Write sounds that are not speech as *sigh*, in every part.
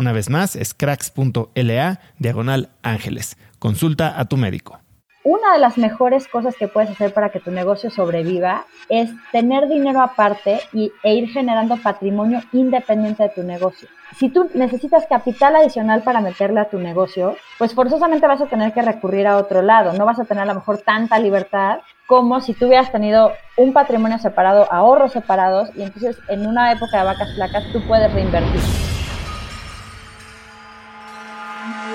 Una vez más, es cracks.la diagonal ángeles. Consulta a tu médico. Una de las mejores cosas que puedes hacer para que tu negocio sobreviva es tener dinero aparte y, e ir generando patrimonio independiente de tu negocio si tú necesitas capital adicional para meterle a tu negocio, pues forzosamente vas a tener que recurrir a otro lado. No vas a tener a lo mejor tanta libertad como si tú hubieras tenido un patrimonio separado, ahorros separados, y entonces en una época de vacas flacas tú puedes reinvertir.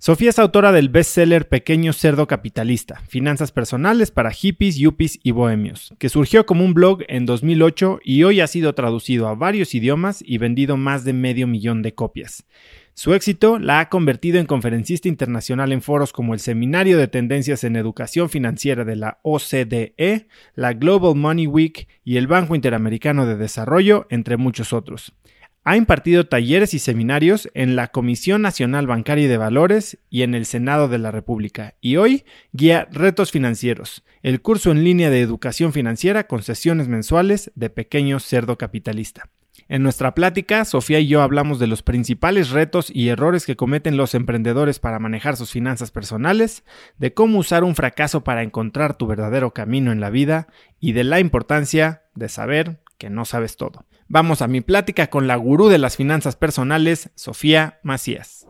Sofía es autora del bestseller Pequeño Cerdo Capitalista, Finanzas Personales para Hippies, Yuppies y Bohemios, que surgió como un blog en 2008 y hoy ha sido traducido a varios idiomas y vendido más de medio millón de copias. Su éxito la ha convertido en conferencista internacional en foros como el Seminario de Tendencias en Educación Financiera de la OCDE, la Global Money Week y el Banco Interamericano de Desarrollo, entre muchos otros. Ha impartido talleres y seminarios en la Comisión Nacional Bancaria y de Valores y en el Senado de la República. Y hoy guía Retos Financieros, el curso en línea de educación financiera con sesiones mensuales de Pequeño Cerdo Capitalista. En nuestra plática, Sofía y yo hablamos de los principales retos y errores que cometen los emprendedores para manejar sus finanzas personales, de cómo usar un fracaso para encontrar tu verdadero camino en la vida y de la importancia de saber que no sabes todo. Vamos a mi plática con la gurú de las finanzas personales, Sofía Macías.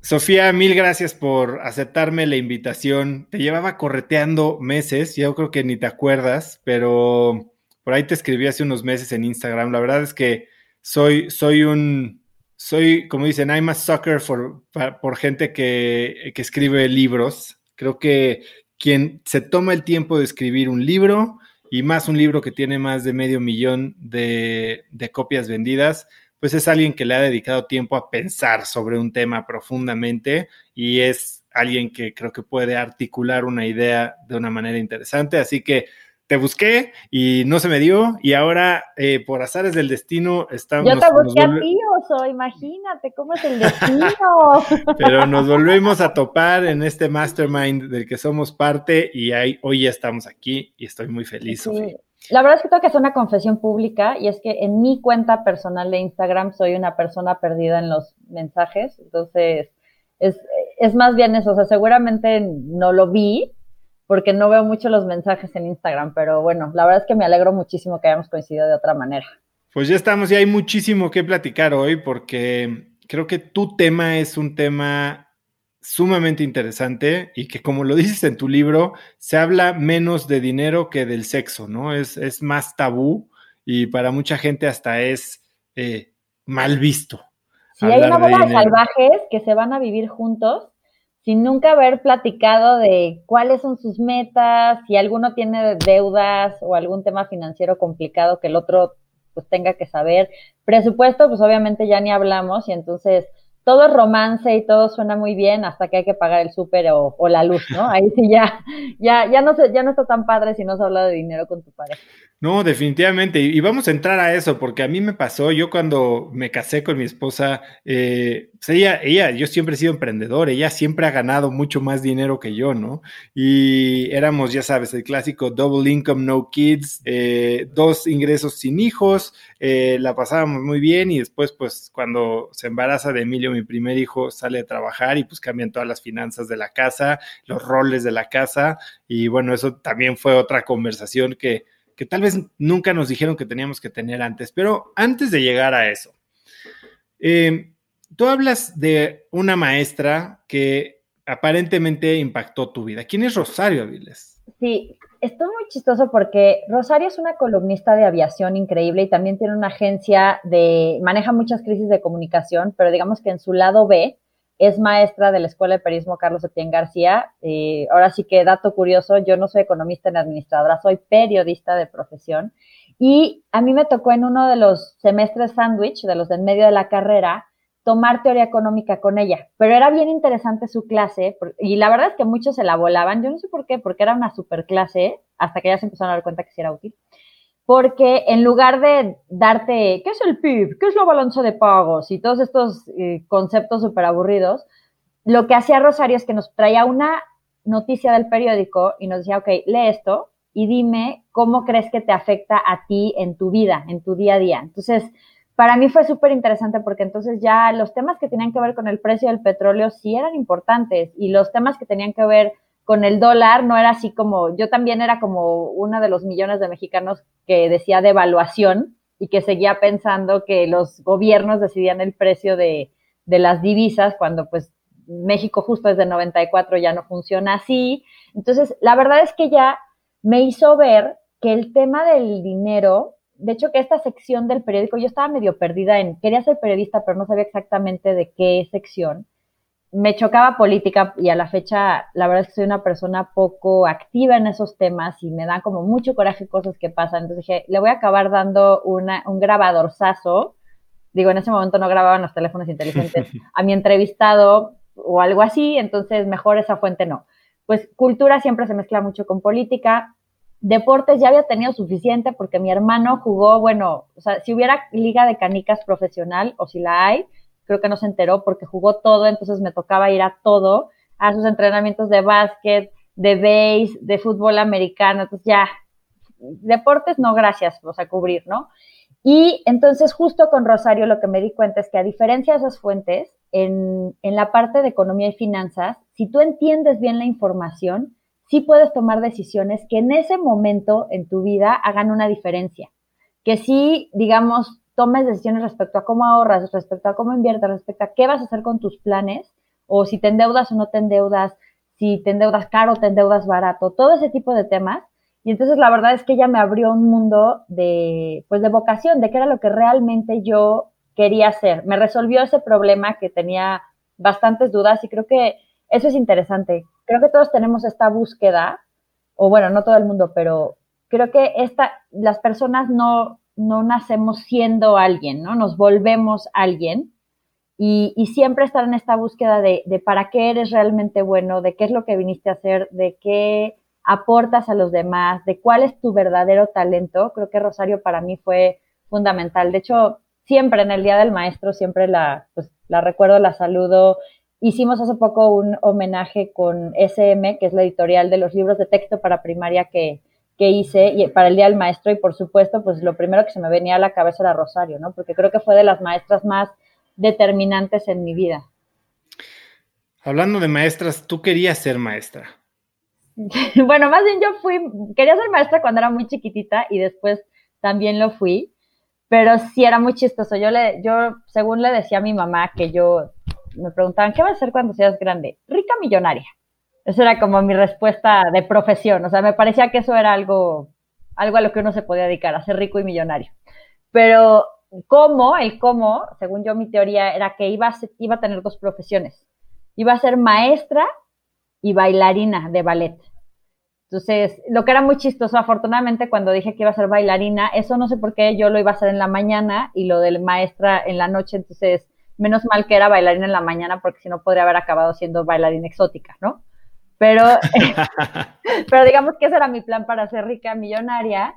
Sofía, mil gracias por aceptarme la invitación. Te llevaba correteando meses, yo creo que ni te acuerdas, pero por ahí te escribí hace unos meses en Instagram. La verdad es que soy, soy un, soy, como dicen, I'm a sucker for, por gente que, que escribe libros. Creo que quien se toma el tiempo de escribir un libro y más un libro que tiene más de medio millón de, de, copias vendidas, pues es alguien que le ha dedicado tiempo a pensar sobre un tema profundamente y es alguien que creo que puede articular una idea de una manera interesante. Así que te busqué y no se me dio y ahora eh, por azares del destino estamos... Yo te busqué a ti, Oso, imagínate cómo es el *laughs* destino. Pero nos volvemos a topar en este mastermind del que somos parte y hoy ya estamos aquí y estoy muy feliz, La verdad es que tengo que hacer una confesión pública y es que en mi cuenta personal de Instagram soy una persona perdida en los mensajes, entonces es, es más bien eso, o sea, seguramente no lo vi porque no veo mucho los mensajes en Instagram, pero bueno, la verdad es que me alegro muchísimo que hayamos coincidido de otra manera. Pues ya estamos y hay muchísimo que platicar hoy porque creo que tu tema es un tema sumamente interesante y que como lo dices en tu libro, se habla menos de dinero que del sexo, ¿no? Es, es más tabú y para mucha gente hasta es eh, mal visto. Sí, hay una bola de, salvajes que se van a vivir juntos sin nunca haber platicado de cuáles son sus metas, si alguno tiene deudas o algún tema financiero complicado que el otro pues tenga que saber. Presupuesto, pues obviamente ya ni hablamos y entonces todo es romance y todo suena muy bien hasta que hay que pagar el súper o, la luz, ¿no? Ahí sí ya, ya, ya no ya no está tan padre si no se habla de dinero con tu pareja. No, definitivamente. Y vamos a entrar a eso, porque a mí me pasó, yo cuando me casé con mi esposa, eh, pues ella, ella, yo siempre he sido emprendedor, ella siempre ha ganado mucho más dinero que yo, ¿no? Y éramos, ya sabes, el clásico double income, no kids, eh, dos ingresos sin hijos, eh, la pasábamos muy bien y después, pues, cuando se embaraza de Emilio, mi primer hijo, sale a trabajar y pues cambian todas las finanzas de la casa, los roles de la casa y bueno, eso también fue otra conversación que que tal vez nunca nos dijeron que teníamos que tener antes. Pero antes de llegar a eso, eh, tú hablas de una maestra que aparentemente impactó tu vida. ¿Quién es Rosario Aviles? Sí, esto es muy chistoso porque Rosario es una columnista de aviación increíble y también tiene una agencia de, maneja muchas crisis de comunicación, pero digamos que en su lado B es maestra de la Escuela de Periodismo Carlos Etienne García. Eh, ahora sí que dato curioso, yo no soy economista ni administradora, soy periodista de profesión. Y a mí me tocó en uno de los semestres sándwich, de los de en medio de la carrera, tomar teoría económica con ella. Pero era bien interesante su clase y la verdad es que muchos se la volaban. Yo no sé por qué, porque era una super clase, hasta que ya se empezaron a dar cuenta que sí era útil porque en lugar de darte, ¿qué es el PIB? ¿Qué es la balanza de pagos? Y todos estos eh, conceptos súper aburridos, lo que hacía Rosario es que nos traía una noticia del periódico y nos decía, ok, lee esto y dime cómo crees que te afecta a ti en tu vida, en tu día a día. Entonces, para mí fue súper interesante porque entonces ya los temas que tenían que ver con el precio del petróleo sí eran importantes y los temas que tenían que ver con el dólar no era así como, yo también era como uno de los millones de mexicanos que decía devaluación y que seguía pensando que los gobiernos decidían el precio de, de las divisas cuando pues México justo desde 94 ya no funciona así. Entonces, la verdad es que ya me hizo ver que el tema del dinero, de hecho que esta sección del periódico, yo estaba medio perdida en, quería ser periodista, pero no sabía exactamente de qué sección me chocaba política y a la fecha la verdad es que soy una persona poco activa en esos temas y me dan como mucho coraje cosas que pasan. Entonces dije, le voy a acabar dando una, un grabadorzazo. Digo, en ese momento no grababan los teléfonos inteligentes *laughs* a mi entrevistado o algo así, entonces mejor esa fuente no. Pues cultura siempre se mezcla mucho con política. Deportes ya había tenido suficiente porque mi hermano jugó, bueno, o sea, si hubiera liga de canicas profesional o si la hay, creo que no se enteró porque jugó todo, entonces me tocaba ir a todo, a sus entrenamientos de básquet, de base, de fútbol americano, entonces ya, deportes no gracias, o sea, cubrir, ¿no? Y entonces justo con Rosario lo que me di cuenta es que a diferencia de esas fuentes, en, en la parte de economía y finanzas, si tú entiendes bien la información, sí puedes tomar decisiones que en ese momento en tu vida hagan una diferencia. Que sí, digamos, tomes decisiones respecto a cómo ahorras, respecto a cómo inviertes, respecto a qué vas a hacer con tus planes, o si te endeudas o no te endeudas, si te endeudas caro o te endeudas barato, todo ese tipo de temas. Y entonces la verdad es que ella me abrió un mundo de, pues de vocación, de qué era lo que realmente yo quería hacer. Me resolvió ese problema que tenía bastantes dudas y creo que eso es interesante. Creo que todos tenemos esta búsqueda, o bueno, no todo el mundo, pero creo que esta, las personas no, no nacemos siendo alguien, ¿no? Nos volvemos alguien y, siempre estar en esta búsqueda de, para qué eres realmente bueno, de qué es lo que viniste a hacer, de qué aportas a los demás, de cuál es tu verdadero talento. Creo que Rosario para mí fue fundamental. De hecho, siempre en el Día del Maestro, siempre la, pues, la recuerdo, la saludo. Hicimos hace poco un homenaje con SM, que es la editorial de los libros de texto para primaria que, que hice y para el Día del Maestro y por supuesto, pues lo primero que se me venía a la cabeza era Rosario, ¿no? Porque creo que fue de las maestras más determinantes en mi vida. Hablando de maestras, tú querías ser maestra. *laughs* bueno, más bien yo fui, quería ser maestra cuando era muy chiquitita y después también lo fui, pero sí era muy chistoso. Yo le, yo, según le decía a mi mamá que yo, me preguntaban, ¿qué vas a hacer cuando seas grande? Rica millonaria. Esa era como mi respuesta de profesión. O sea, me parecía que eso era algo, algo a lo que uno se podía dedicar, a ser rico y millonario. Pero cómo, el cómo, según yo mi teoría, era que iba a, iba a tener dos profesiones. Iba a ser maestra y bailarina de ballet. Entonces, lo que era muy chistoso, afortunadamente, cuando dije que iba a ser bailarina, eso no sé por qué yo lo iba a hacer en la mañana y lo de maestra en la noche, entonces, menos mal que era bailarina en la mañana, porque si no podría haber acabado siendo bailarina exótica, ¿no? Pero, *laughs* pero digamos que ese era mi plan para ser rica, millonaria.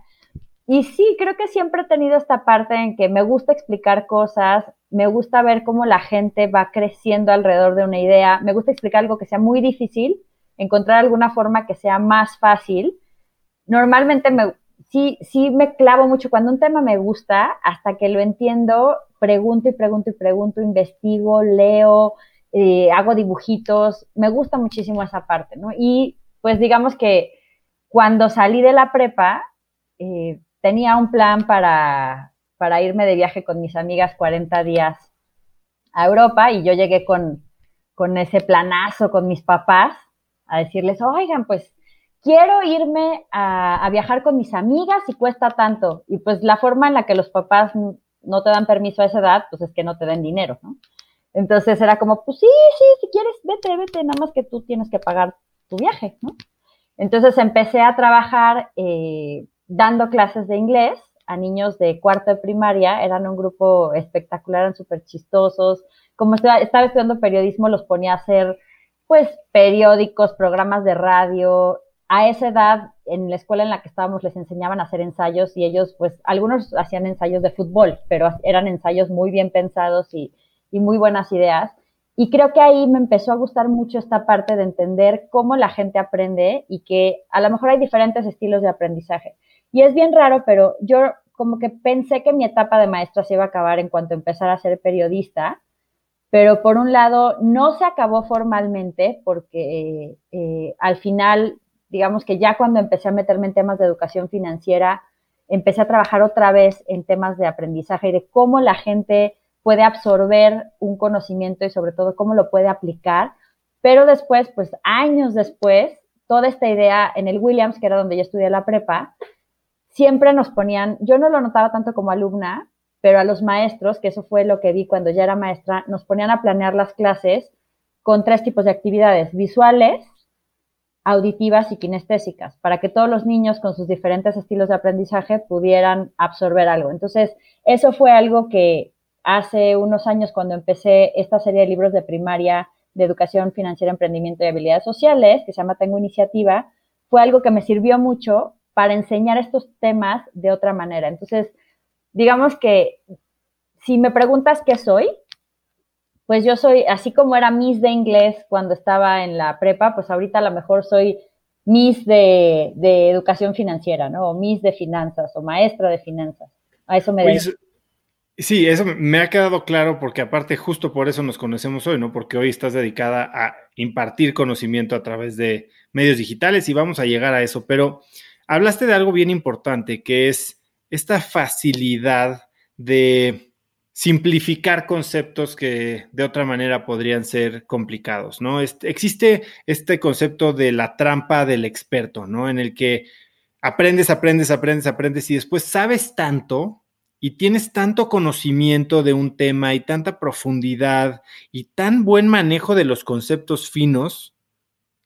Y sí, creo que siempre he tenido esta parte en que me gusta explicar cosas, me gusta ver cómo la gente va creciendo alrededor de una idea, me gusta explicar algo que sea muy difícil, encontrar alguna forma que sea más fácil. Normalmente me, sí, sí me clavo mucho cuando un tema me gusta, hasta que lo entiendo, pregunto y pregunto y pregunto, investigo, leo, eh, hago dibujitos, me gusta muchísimo esa parte, ¿no? Y pues digamos que cuando salí de la prepa, eh, tenía un plan para, para irme de viaje con mis amigas 40 días a Europa y yo llegué con, con ese planazo con mis papás a decirles, oigan, pues quiero irme a, viajar con mis amigas y cuesta tanto. Y pues la forma en la que los papás no te dan permiso a esa edad, pues es que no te den dinero, ¿no? Entonces era como, pues sí, sí, si quieres, vete, vete, nada más que tú tienes que pagar tu viaje, ¿no? Entonces empecé a trabajar eh, dando clases de inglés a niños de cuarto de primaria, eran un grupo espectacular, eran súper chistosos. Como estaba, estaba estudiando periodismo, los ponía a hacer, pues, periódicos, programas de radio. A esa edad, en la escuela en la que estábamos, les enseñaban a hacer ensayos y ellos, pues, algunos hacían ensayos de fútbol, pero eran ensayos muy bien pensados y muy buenas ideas. Y creo que ahí me empezó a gustar mucho esta parte de entender cómo la gente aprende y que a lo mejor hay diferentes estilos de aprendizaje. Y es bien raro, pero yo como que pensé que mi etapa de maestra se iba a acabar en cuanto empezara a ser periodista, pero por un lado no se acabó formalmente porque eh, al final, digamos que ya cuando empecé a meterme en temas de educación financiera, empecé a trabajar otra vez en temas de aprendizaje y de cómo la gente puede absorber un conocimiento y sobre todo cómo lo puede aplicar. Pero después, pues años después, toda esta idea en el Williams, que era donde yo estudié la prepa, siempre nos ponían, yo no lo notaba tanto como alumna, pero a los maestros, que eso fue lo que vi cuando ya era maestra, nos ponían a planear las clases con tres tipos de actividades, visuales, auditivas y kinestésicas, para que todos los niños con sus diferentes estilos de aprendizaje pudieran absorber algo. Entonces, eso fue algo que, hace unos años cuando empecé esta serie de libros de primaria de educación financiera, emprendimiento y habilidades sociales, que se llama Tengo Iniciativa, fue algo que me sirvió mucho para enseñar estos temas de otra manera. Entonces, digamos que si me preguntas qué soy, pues yo soy, así como era Miss de inglés cuando estaba en la prepa, pues ahorita a lo mejor soy Miss de, educación financiera, ¿no? O Miss de finanzas o maestra de finanzas. A eso me dedico. Sí, eso me ha quedado claro porque aparte justo por eso nos conocemos hoy, ¿no? Porque hoy estás dedicada a impartir conocimiento a través de medios digitales y vamos a llegar a eso, pero hablaste de algo bien importante que es esta facilidad de simplificar conceptos que de otra manera podrían ser complicados, ¿no? existe este concepto de la trampa del experto, ¿no? En el que aprendes, aprendes, aprendes, aprendes y después sabes tanto y tienes tanto conocimiento de un tema y tanta profundidad y tan buen manejo de los conceptos finos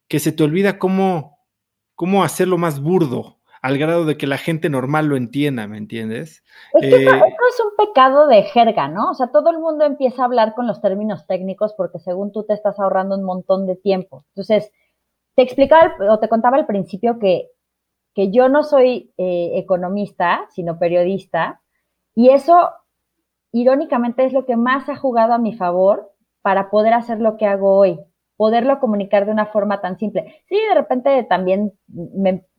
que se te olvida cómo, cómo hacerlo más burdo al grado de que la gente normal lo entienda, ¿me entiendes? Es que eh, esto es un pecado de jerga, ¿no? O sea, todo el mundo empieza a hablar con los términos técnicos porque según tú te estás ahorrando un montón de tiempo. Entonces, te explicaba o te contaba al principio que, que yo no soy eh, economista, sino periodista, y eso, irónicamente, es lo que más ha jugado a mi favor para poder hacer lo que hago hoy. Poderlo comunicar de una forma tan simple. Sí, de repente también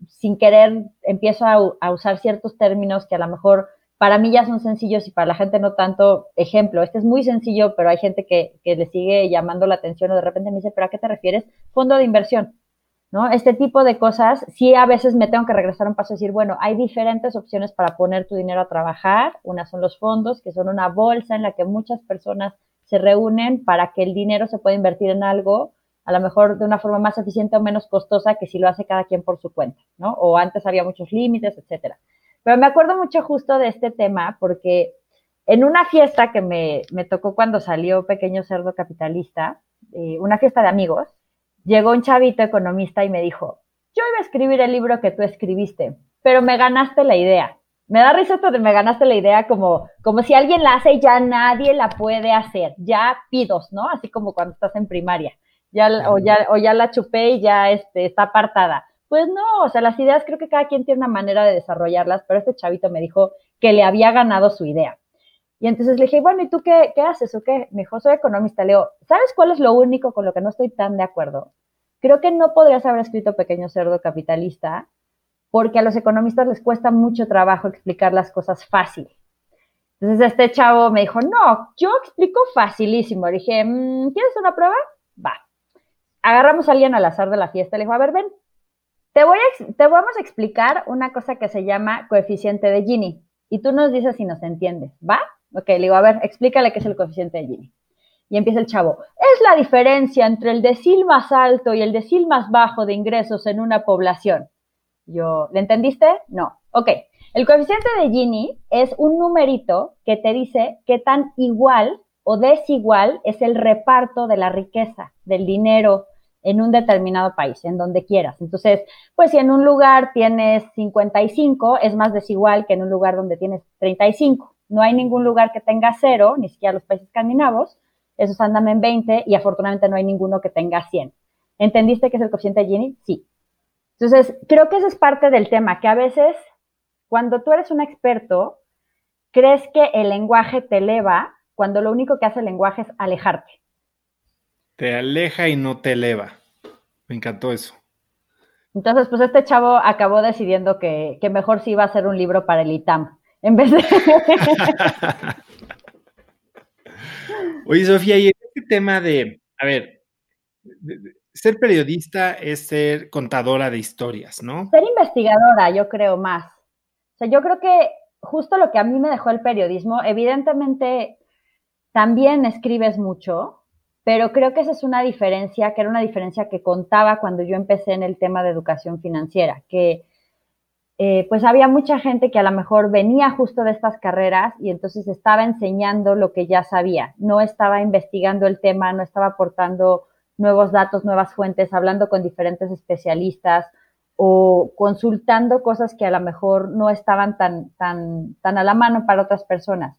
sin querer empiezo a, usar ciertos términos que a lo mejor para mí ya son sencillos y para la gente no tanto. Ejemplo, este es muy sencillo, pero hay gente que, que le sigue llamando la atención o de repente me dice, ¿pero a qué te refieres? Fondo de inversión. ¿No? Este tipo de cosas, sí a veces me tengo que regresar un paso y decir, bueno, hay diferentes opciones para poner tu dinero a trabajar. Una son los fondos, que son una bolsa en la que muchas personas se reúnen para que el dinero se pueda invertir en algo, a lo mejor de una forma más eficiente o menos costosa que si lo hace cada quien por su cuenta, ¿no? O antes había muchos límites, etcétera. Pero me acuerdo mucho justo de este tema porque en una fiesta que me, me tocó cuando salió Pequeño Cerdo Capitalista, eh, una fiesta de amigos, llegó un chavito economista y me dijo, yo iba a escribir el libro que tú escribiste, pero me ganaste la idea. Me da risa de me ganaste la idea como, como si alguien la hace y ya nadie la puede hacer. Ya pidos, ¿no? Así como cuando estás en primaria. Ya, o, ya, o ya la chupé y ya este, está apartada. Pues no, o sea, las ideas creo que cada quien tiene una manera de desarrollarlas, pero este chavito me dijo que le había ganado su idea. Y entonces le dije, bueno, ¿y tú qué, qué haces o qué? Me dijo, soy economista. Leo, ¿sabes cuál es lo único con lo que no estoy tan de acuerdo? Creo que no podrías haber escrito Pequeño Cerdo Capitalista porque a los economistas les cuesta mucho trabajo explicar las cosas fácil. Entonces este chavo me dijo, no, yo explico facilísimo. Le dije, mm, ¿quieres una prueba? Va. Agarramos a alguien al azar de la fiesta. Le dijo, a ver, ven, te, voy a, te vamos a explicar una cosa que se llama coeficiente de Gini. Y tú nos dices si nos entiendes, ¿va? Ok, le digo, a ver, explícale qué es el coeficiente de Gini. Y empieza el chavo. Es la diferencia entre el decil más alto y el decil más bajo de ingresos en una población. Yo, ¿le entendiste? No. Ok. El coeficiente de Gini es un numerito que te dice qué tan igual o desigual es el reparto de la riqueza, del dinero en un determinado país, en donde quieras. Entonces, pues si en un lugar tienes 55, es más desigual que en un lugar donde tienes 35. No hay ningún lugar que tenga cero, ni siquiera los países escandinavos. Esos andan en 20 y afortunadamente no hay ninguno que tenga 100. ¿Entendiste qué es el coeficiente de Gini? Sí. Entonces, creo que esa es parte del tema, que a veces cuando tú eres un experto, crees que el lenguaje te eleva cuando lo único que hace el lenguaje es alejarte. Te aleja y no te eleva. Me encantó eso. Entonces, pues este chavo acabó decidiendo que, mejor sí iba a hacer un libro para el ITAM, en vez de... *laughs* Oye, Sofía, y este tema de, a ver, ser periodista es ser contadora de historias, ¿no? Ser investigadora, yo creo más. O sea, yo creo que justo lo que a mí me dejó el periodismo, evidentemente también escribes mucho, pero creo que esa es una diferencia, que era una diferencia que contaba cuando yo empecé en el tema de educación financiera, que eh, pues había mucha gente que a lo mejor venía justo de estas carreras y entonces estaba enseñando lo que ya sabía, no estaba investigando el tema, no estaba aportando nuevos datos, nuevas fuentes, hablando con diferentes especialistas o consultando cosas que a lo mejor no estaban tan, tan, tan a la mano para otras personas.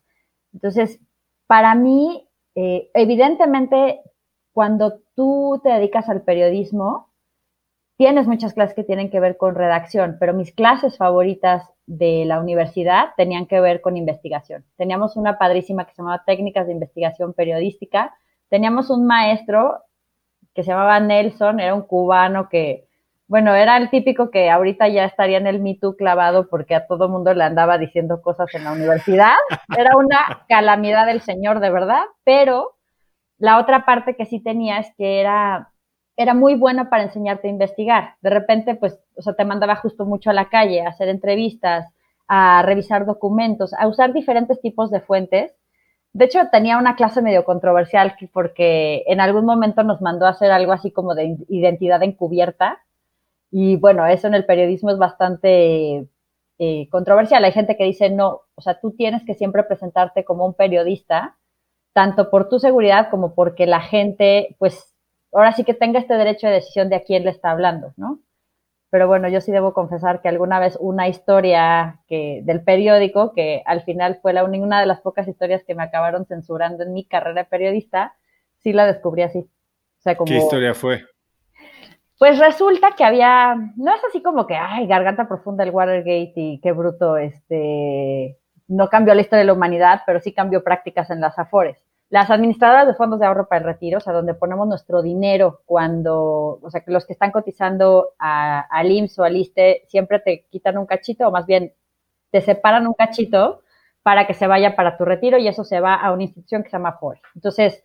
Entonces, para mí, eh, evidentemente, cuando tú te dedicas al periodismo, tienes muchas clases que tienen que ver con redacción, pero mis clases favoritas de la universidad tenían que ver con investigación. Teníamos una padrísima que se llamaba Técnicas de Investigación Periodística. Teníamos un maestro que se llamaba Nelson, era un cubano que, bueno, era el típico que ahorita ya estaría en el Me clavado porque a todo mundo le andaba diciendo cosas en la universidad. Era una calamidad del señor, de verdad, pero la otra parte que sí tenía es que era, era muy bueno para enseñarte a investigar. De repente, pues, o sea, te mandaba justo mucho a la calle a hacer entrevistas, a revisar documentos, a usar diferentes tipos de fuentes de hecho, tenía una clase medio controversial porque en algún momento nos mandó a hacer algo así como de identidad encubierta. Y bueno, eso en el periodismo es bastante eh, controversial. Hay gente que dice, no, o sea, tú tienes que siempre presentarte como un periodista, tanto por tu seguridad como porque la gente, pues, ahora sí que tenga este derecho de decisión de a quién le está hablando, ¿no? Pero bueno, yo sí debo confesar que alguna vez una historia que, del periódico, que al final fue la, una de las pocas historias que me acabaron censurando en mi carrera de periodista, sí la descubrí así. ¿Qué historia fue? Pues resulta que había, no es así como que, ay, garganta profunda el Watergate y qué bruto, este, no cambió la historia de la humanidad, pero sí cambió prácticas en las Afores. Las administradoras de fondos de ahorro para el retiro, o sea, donde ponemos nuestro dinero cuando, o sea, que los que están cotizando al IMSS o al ISTE siempre te quitan un cachito, o más bien te separan un cachito para que se vaya para tu retiro y eso se va a una institución que se llama Afore. Entonces,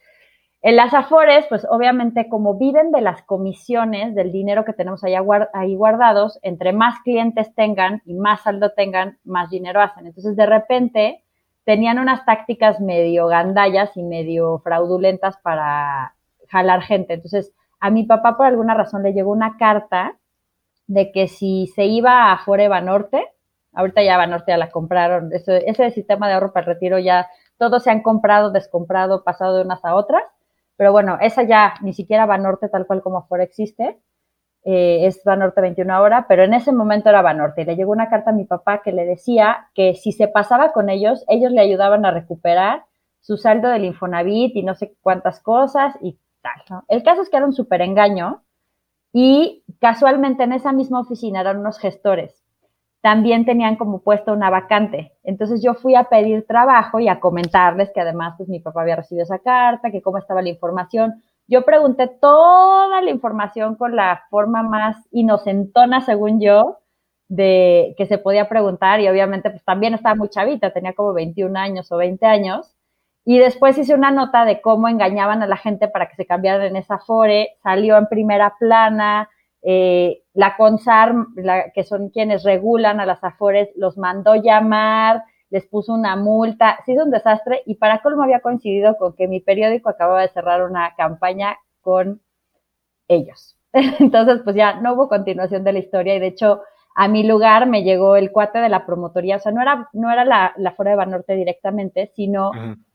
en las Afores, pues obviamente como viven de las comisiones del dinero que tenemos ahí, ahí guardados, entre más clientes tengan y más saldo tengan, más dinero hacen. Entonces, de repente, tenían unas tácticas medio gandallas y medio fraudulentas para jalar gente. Entonces, a mi papá por alguna razón le llegó una carta de que si se iba a Foreva Norte, ahorita ya Banorte ya la compraron, ese, sistema de ahorro para el retiro ya todos se han comprado, descomprado, pasado de unas a otras, pero bueno, esa ya ni siquiera Banorte tal cual como Afore existe, eh, es Banorte 21 ahora, pero en ese momento era Banorte. Y le llegó una carta a mi papá que le decía que si se pasaba con ellos, ellos le ayudaban a recuperar su saldo del Infonavit y no sé cuántas cosas y tal. El caso es que era un súper engaño y casualmente en esa misma oficina eran unos gestores. También tenían como puesto una vacante. Entonces yo fui a pedir trabajo y a comentarles que además pues mi papá había recibido esa carta, que cómo estaba la información yo pregunté toda la información con la forma más inocentona, según yo, de que se podía preguntar y obviamente pues también estaba muy chavita, tenía como 21 años o 20 años. Y después hice una nota de cómo engañaban a la gente para que se cambiaran en esa fore, salió en primera plana, eh, la CONSAR, que son quienes regulan a las afores, los mandó llamar, les puso una multa, se hizo un desastre y para colmo había coincidido con que mi periódico acababa de cerrar una campaña con ellos. *laughs* Entonces, pues ya no hubo continuación de la historia y de hecho a mi lugar me llegó el cuate de la promotoría, o sea, no era, no era la, la Fora de Banorte directamente, sino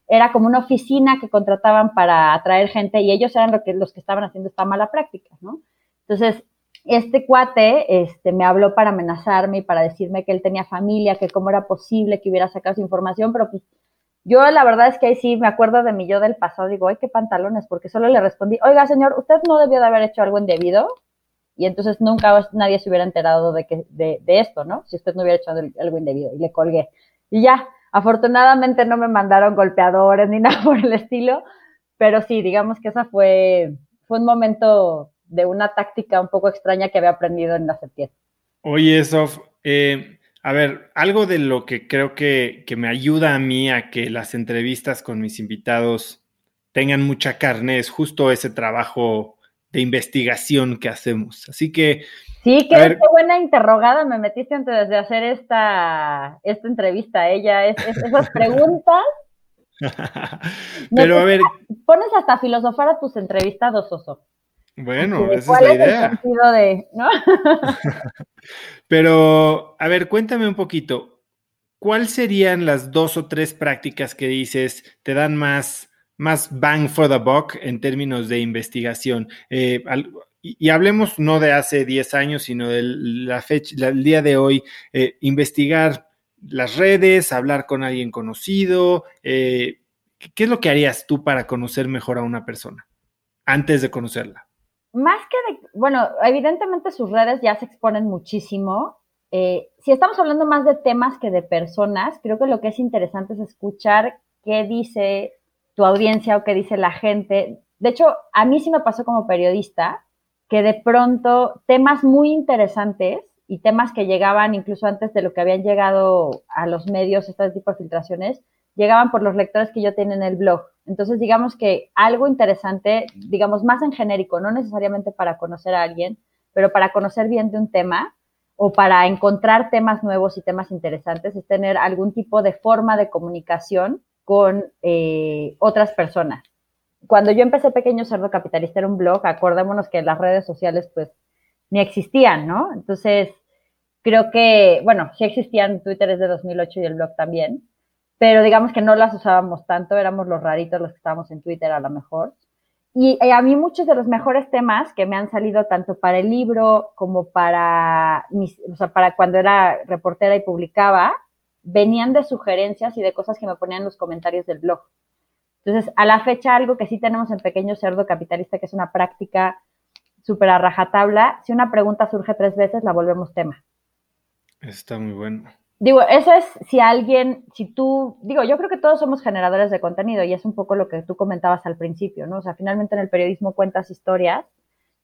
era como una oficina que contrataban para atraer gente y ellos eran lo que, los que estaban haciendo esta mala práctica, ¿no? Entonces, este cuate este, me habló para amenazarme y para decirme que él tenía familia, que cómo era posible que hubiera sacado su información, pero pues yo la verdad es que ahí sí me acuerdo de mi yo del pasado, digo, ay, qué pantalones, porque solo le respondí, oiga, señor, usted no debió de haber hecho algo indebido, y entonces nunca nadie se hubiera enterado de, que, de, de esto, ¿no? Si usted no hubiera hecho algo indebido, y le colgué. Y ya, afortunadamente no me mandaron golpeadores ni *laughs* nada por el estilo, pero sí, digamos que esa fue, fue un momento de una táctica un poco extraña que había aprendido en la septiembre. Oye, Sof, eh, a ver, algo de lo que creo que, que, me ayuda a mí a que las entrevistas con mis invitados tengan mucha carne es justo ese trabajo de investigación que hacemos. Así que... Sí, qué, buena interrogada me metiste antes de hacer esta, esta entrevista. Ella, es, esas preguntas *laughs* Pero a ver. Pones hasta filosofar a tus entrevistados, Oso. Bueno, esa es la idea. *laughs* Pero, a ver, cuéntame un poquito. ¿Cuáles serían las dos o tres prácticas que dices te dan más, más bang for the buck en términos de investigación? Eh, y, hablemos no de hace 10 años, sino de la fecha, el día de hoy, eh, investigar las redes, hablar con alguien conocido. Eh, ¿Qué es lo que harías tú para conocer mejor a una persona antes de conocerla? Más que de, bueno, evidentemente sus redes ya se exponen muchísimo. Eh, si estamos hablando más de temas que de personas, creo que lo que es interesante es escuchar qué dice tu audiencia o qué dice la gente. De hecho, a mí sí me pasó como periodista que de pronto temas muy interesantes y temas que llegaban incluso antes de lo que habían llegado a los medios, este tipo de filtraciones, llegaban por los lectores que yo tenía en el blog. Entonces, digamos que algo interesante, digamos más en genérico, no necesariamente para conocer a alguien, pero para conocer bien de un tema o para encontrar temas nuevos y temas interesantes, es tener algún tipo de forma de comunicación con eh, otras personas. Cuando yo empecé Pequeño Cerdo Capitalista era un blog, acordémonos que las redes sociales pues ni existían, ¿no? Entonces, creo que, bueno, sí existían, Twitter es de 2008 y el blog también, pero digamos que no las usábamos tanto, éramos los raritos los que estábamos en Twitter a lo mejor. Y a mí muchos de los mejores temas que me han salido tanto para el libro como para, o sea, para cuando era reportera y publicaba, venían de sugerencias y de cosas que me ponían en los comentarios del blog. Entonces, a la fecha, algo que sí tenemos en Pequeño Cerdo Capitalista, que es una práctica súper a rajatabla, si una pregunta surge tres veces, la volvemos tema. Está muy bueno. Digo, eso es si alguien, si tú, digo, yo creo que todos somos generadores de contenido y es un poco lo que tú comentabas al principio, ¿no? O sea, finalmente en el periodismo cuentas historias,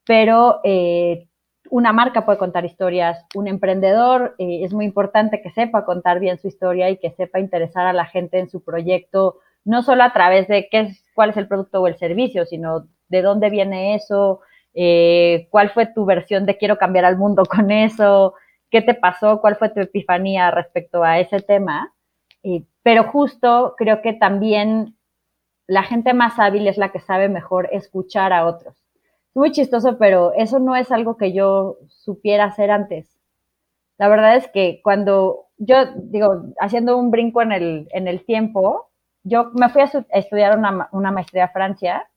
pero eh, una marca puede contar historias, un emprendedor eh, es muy importante que sepa contar bien su historia y que sepa interesar a la gente en su proyecto, no solo a través de qué es, cuál es el producto o el servicio, sino de dónde viene eso, eh, cuál fue tu versión de quiero cambiar al mundo con eso, qué te pasó, cuál fue tu epifanía respecto a ese tema. pero justo creo que también la gente más hábil es la que sabe mejor escuchar a otros. Muy chistoso, pero eso no es algo que yo supiera hacer antes. La verdad es que cuando yo digo, haciendo un brinco en el, en el tiempo, yo me fui a, estudiar una, una maestría a Francia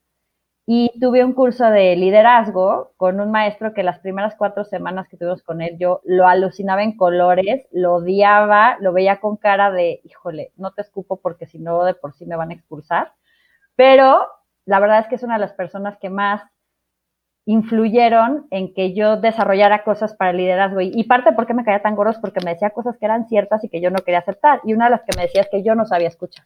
y tuve un curso de liderazgo con un maestro que las primeras cuatro semanas que tuvimos con él, yo lo alucinaba en colores, lo odiaba, lo veía con cara de, híjole, no te escupo porque si no de por sí me van a expulsar. Pero la verdad es que es una de las personas que más influyeron en que yo desarrollara cosas para el liderazgo. Y, parte por qué me caía tan gordos, porque me decía cosas que eran ciertas y que yo no quería aceptar. Y una de las que me decía es que yo no sabía escuchar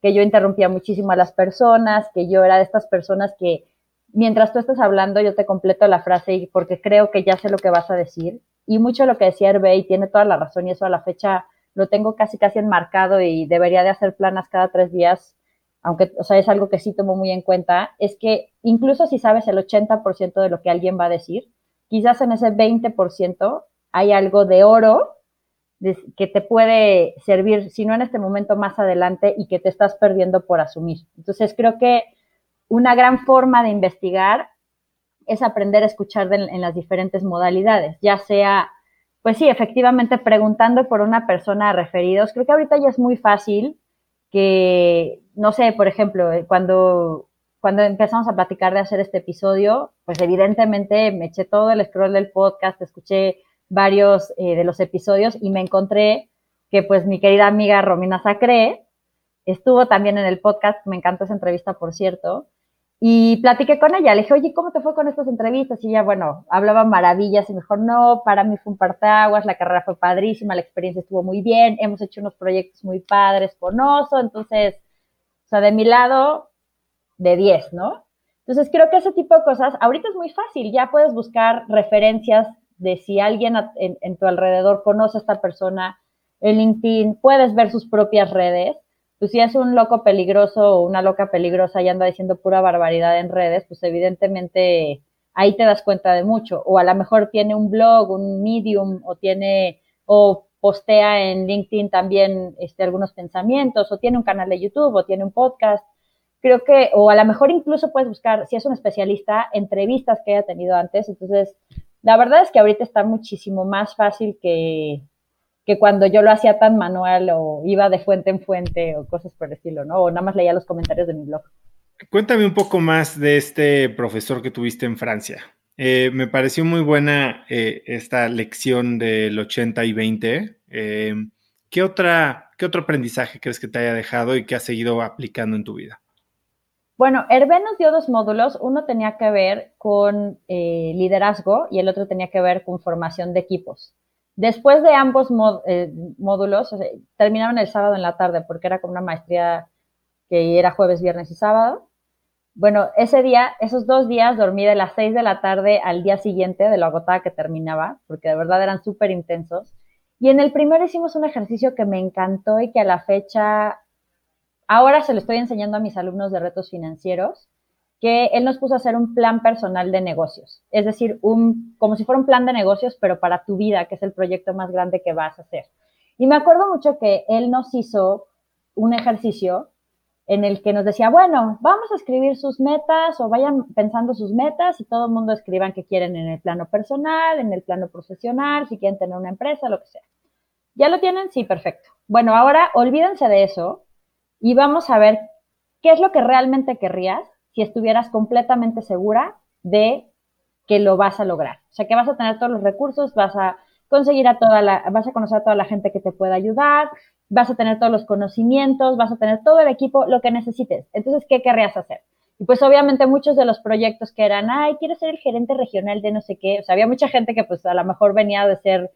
que yo interrumpía muchísimo a las personas, que yo era de estas personas que mientras tú estás hablando yo te completo la frase porque creo que ya sé lo que vas a decir. Y mucho lo que decía Hervé tiene toda la razón y eso a la fecha lo tengo casi casi enmarcado y debería de hacer planas cada tres días, aunque, o sea, es algo que sí tomo muy en cuenta, es que incluso si sabes el 80% de lo que alguien va a decir, quizás en ese 20% hay algo de oro que te puede servir, si no en este momento, más adelante y que te estás perdiendo por asumir. Entonces, creo que una gran forma de investigar es aprender a escuchar en las diferentes modalidades, ya sea, pues sí, efectivamente preguntando por una persona a referidos. Creo que ahorita ya es muy fácil que, no sé, por ejemplo, eh, cuando, cuando empezamos a platicar de hacer este episodio, pues evidentemente me eché todo el scroll del podcast, escuché varios eh, de los episodios y me encontré que pues mi querida amiga Romina Sacré estuvo también en el podcast, me encantó esa entrevista, por cierto, y platiqué con ella, le dije, oye, ¿cómo te fue con estas entrevistas? Y ella, bueno, hablaba maravillas y mejor no, para mí fue un partaguas, la carrera fue padrísima, la experiencia estuvo muy bien, hemos hecho unos proyectos muy padres con Oso, entonces, o sea, de mi lado, de 10, ¿no? Entonces creo que ese tipo de cosas, ahorita es muy fácil, ya puedes buscar referencias de si alguien en, tu alrededor conoce a esta persona en LinkedIn, puedes ver sus propias redes. Pues si es un loco peligroso o una loca peligrosa y anda diciendo pura barbaridad en redes, pues evidentemente ahí te das cuenta de mucho. O a lo mejor tiene un blog, un medium, o tiene, o postea en LinkedIn también este, algunos pensamientos, o tiene un canal de YouTube, o tiene un podcast. Creo que, o a lo mejor incluso puedes buscar, si es un especialista, entrevistas que haya tenido antes. Entonces, la verdad es que ahorita está muchísimo más fácil que, que cuando yo lo hacía tan manual o iba de fuente en fuente o cosas por el estilo, ¿no? O nada más leía los comentarios de mi blog. Cuéntame un poco más de este profesor que tuviste en Francia. Eh, me pareció muy buena eh, esta lección del 80 y 20. Eh, ¿qué, otra, ¿Qué otro aprendizaje crees que te haya dejado y que has seguido aplicando en tu vida? Bueno, Hervé nos dio dos módulos. Uno tenía que ver con eh, liderazgo y el otro tenía que ver con formación de equipos. Después de ambos eh, módulos, terminaron el sábado en la tarde porque era como una maestría que era jueves, viernes y sábado. Bueno, ese día, esos dos días dormí de las seis de la tarde al día siguiente de lo agotada que terminaba, porque de verdad eran súper intensos. Y en el primero hicimos un ejercicio que me encantó y que a la fecha Ahora se lo estoy enseñando a mis alumnos de retos financieros, que él nos puso a hacer un plan personal de negocios, es decir, un, como si fuera un plan de negocios, pero para tu vida, que es el proyecto más grande que vas a hacer. Y me acuerdo mucho que él nos hizo un ejercicio en el que nos decía, bueno, vamos a escribir sus metas o vayan pensando sus metas y todo el mundo escriban qué quieren en el plano personal, en el plano profesional, si quieren tener una empresa, lo que sea. ¿Ya lo tienen? Sí, perfecto. Bueno, ahora olvídense de eso y vamos a ver qué es lo que realmente querrías si estuvieras completamente segura de que lo vas a lograr. O sea, que vas a tener todos los recursos, vas a conseguir a toda la, vas a conocer a toda la gente que te pueda ayudar, vas a tener todos los conocimientos, vas a tener todo el equipo, lo que necesites. Entonces, ¿qué querrías hacer? Y pues obviamente muchos de los proyectos que eran, ay, quiero ser el gerente regional de no sé qué, o sea, había mucha gente que pues a lo mejor venía de ser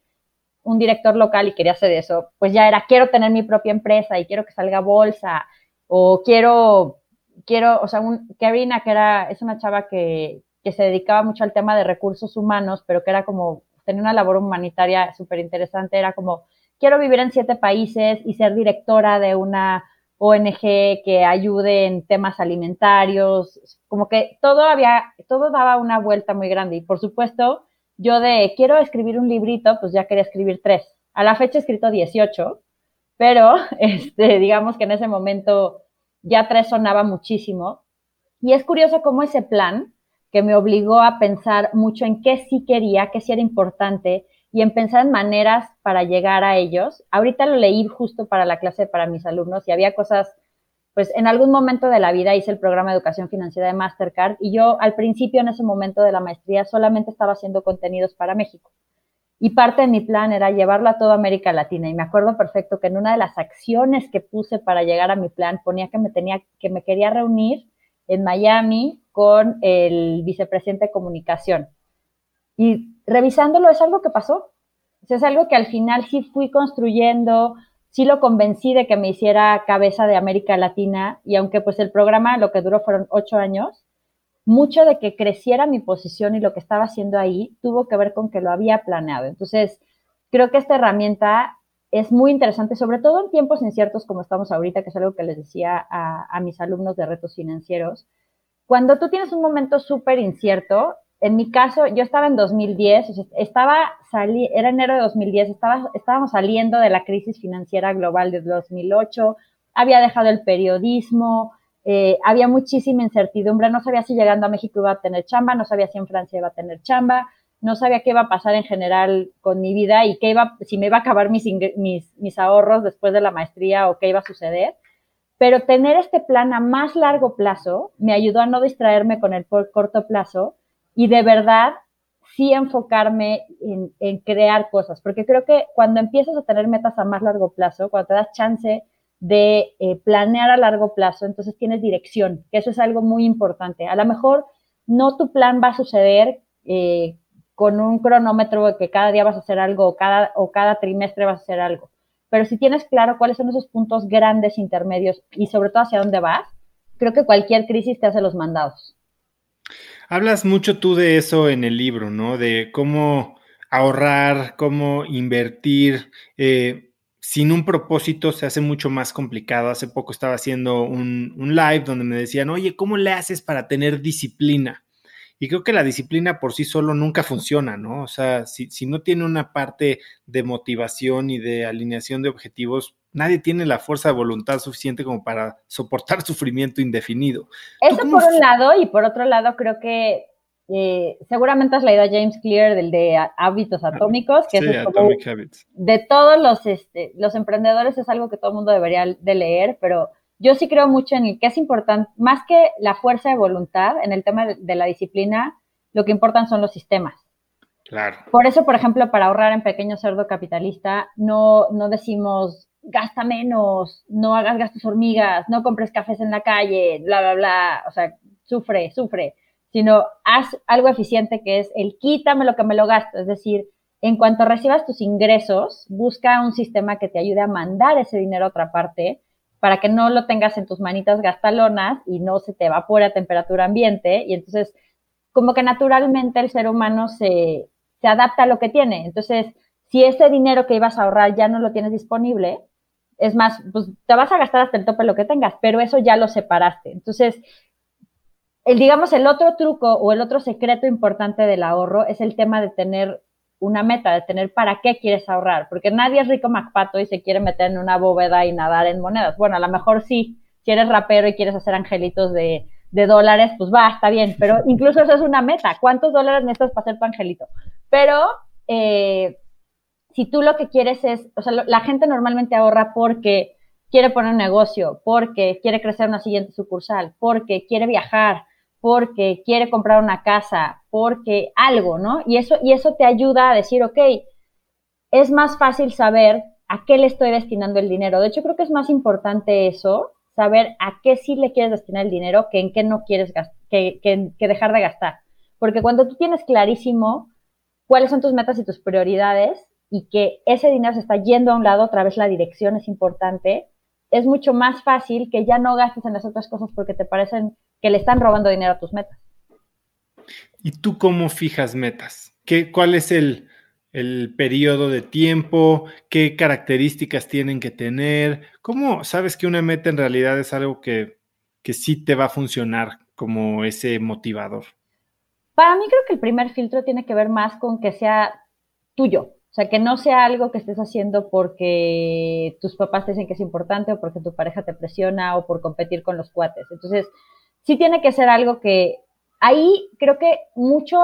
un director local y quería hacer eso, pues ya era, quiero tener mi propia empresa y quiero que salga bolsa, o quiero, quiero, o sea, un, Karina, que era, es una chava que, que se dedicaba mucho al tema de recursos humanos, pero que era como, tenía una labor humanitaria súper interesante, era como, quiero vivir en siete países y ser directora de una ONG que ayude en temas alimentarios, como que todo había, todo daba una vuelta muy grande y por supuesto yo de quiero escribir un librito, pues ya quería escribir tres. A la fecha he escrito 18, pero *laughs* este, digamos que en ese momento ya tres sonaba muchísimo. Y es curioso cómo ese plan, que me obligó a pensar mucho en qué sí quería, qué sí era importante, y en pensar en maneras para llegar a ellos. Ahorita lo leí justo para la clase para mis alumnos y había cosas pues en algún momento de la vida hice el programa de educación financiera de Mastercard y yo al principio en ese momento de la maestría solamente estaba haciendo contenidos para México. Y parte de mi plan era llevarlo a toda América Latina. Y me acuerdo perfecto que en una de las acciones que puse para llegar a mi plan ponía que me tenía, que me quería reunir en Miami con el vicepresidente de comunicación. Y revisándolo es algo que pasó. es algo que al final sí fui construyendo, sí lo convencí de que me hiciera cabeza de América Latina y aunque pues el programa lo que duró fueron ocho años, mucho de que creciera mi posición y lo que estaba haciendo ahí tuvo que ver con que lo había planeado. Entonces, creo que esta herramienta es muy interesante, sobre todo en tiempos inciertos como estamos ahorita, que es algo que les decía a, a mis alumnos de retos financieros. Cuando tú tienes un momento súper incierto, en mi caso, yo estaba en 2010, estaba salí, era enero de 2010, estaba, estábamos saliendo de la crisis financiera global de 2008, había dejado el periodismo, eh, había muchísima incertidumbre, no sabía si llegando a México iba a tener chamba, no sabía si en Francia iba a tener chamba, no sabía qué iba a pasar en general con mi vida y qué iba, si me iba a acabar mis, mis, mis ahorros después de la maestría o qué iba a suceder. Pero tener este plan a más largo plazo me ayudó a no distraerme con el corto plazo y de verdad sí enfocarme en, crear cosas, porque creo que cuando empiezas a tener metas a más largo plazo, cuando te das chance de eh, planear a largo plazo, entonces tienes dirección, que eso es algo muy importante. A lo mejor no tu plan va a suceder eh, con un cronómetro de que cada día vas a hacer algo o cada, o cada trimestre vas a hacer algo, pero si tienes claro cuáles son esos puntos grandes, intermedios y sobre todo hacia dónde vas, creo que cualquier crisis te hace los mandados. Hablas mucho tú de eso en el libro, ¿no? De cómo ahorrar, cómo invertir. Eh, sin un propósito se hace mucho más complicado. Hace poco estaba haciendo un, live donde me decían, oye, ¿cómo le haces para tener disciplina? Y creo que la disciplina por sí solo nunca funciona, ¿no? O sea, si no tiene una parte de motivación y de alineación de objetivos, nadie tiene la fuerza de voluntad suficiente como para soportar *laughs* sufrimiento indefinido. Eso por un lado, y por otro lado, creo que eh, seguramente has leído a James Clear del de hábitos atómicos, que es como de todos los, este, los emprendedores es algo que todo el mundo debería de leer, pero yo sí creo mucho en el que es importante, más que la fuerza de voluntad, en el tema de la disciplina, lo que importan son los sistemas. Claro. Por eso, por ejemplo, para ahorrar en pequeño cerdo capitalista, no, no decimos gasta menos, no hagas gastos hormigas, no compres cafés en la calle, bla, bla, bla, o sea, sufre, sufre, sino haz algo eficiente que es el quítame lo que me lo gasto, es decir, en cuanto recibas tus ingresos, busca un sistema que te ayude a mandar ese dinero a otra parte para que no lo tengas en tus manitas gastalonas y no se te evapore a temperatura ambiente. Y entonces como que naturalmente el ser humano se, se adapta a lo que tiene. Entonces, si ese dinero que ibas a ahorrar ya no lo tienes disponible, es más, pues te vas a gastar hasta el tope lo que tengas, pero eso ya lo separaste. Entonces, el, digamos, el otro truco o el otro secreto importante del ahorro es el tema de tener una meta, de tener para qué quieres ahorrar, porque nadie es rico MacPato y se quiere meter en una bóveda y nadar en monedas. Bueno, a lo mejor sí, si eres rapero y quieres hacer angelitos de, de dólares, pues va, está bien, pero incluso eso es una meta. ¿Cuántos dólares necesitas para hacer tu angelito? Pero eh, si tú lo que quieres es, o sea, la gente normalmente ahorra porque quiere poner un negocio, porque quiere crecer una siguiente sucursal, porque quiere viajar, porque quiere comprar una casa, porque algo, ¿no? Y eso, y eso te ayuda a decir, ok, es más fácil saber a qué le estoy destinando el dinero. De hecho, creo que es más importante eso, saber a qué sí le quieres destinar el dinero que en qué no quieres que, que dejar de gastar. Porque cuando tú tienes clarísimo cuáles son tus metas y tus prioridades, y que ese dinero se está yendo a un lado, otra vez la dirección es importante, es mucho más fácil que ya no gastes en las otras cosas porque te parecen que le están robando dinero a tus metas. ¿Y tú cómo fijas metas? ¿Qué, ¿Cuál es el, el periodo de tiempo? ¿Qué características tienen que tener? ¿Cómo sabes que una meta en realidad es algo que, que sí te va a funcionar como ese motivador? Para mí creo que el primer filtro tiene que ver más con que sea tuyo, o sea, que no sea algo que estés haciendo porque tus papás te dicen que es importante o porque tu pareja te presiona o por competir con los cuates. Entonces, sí tiene que ser algo que ahí creo que mucho,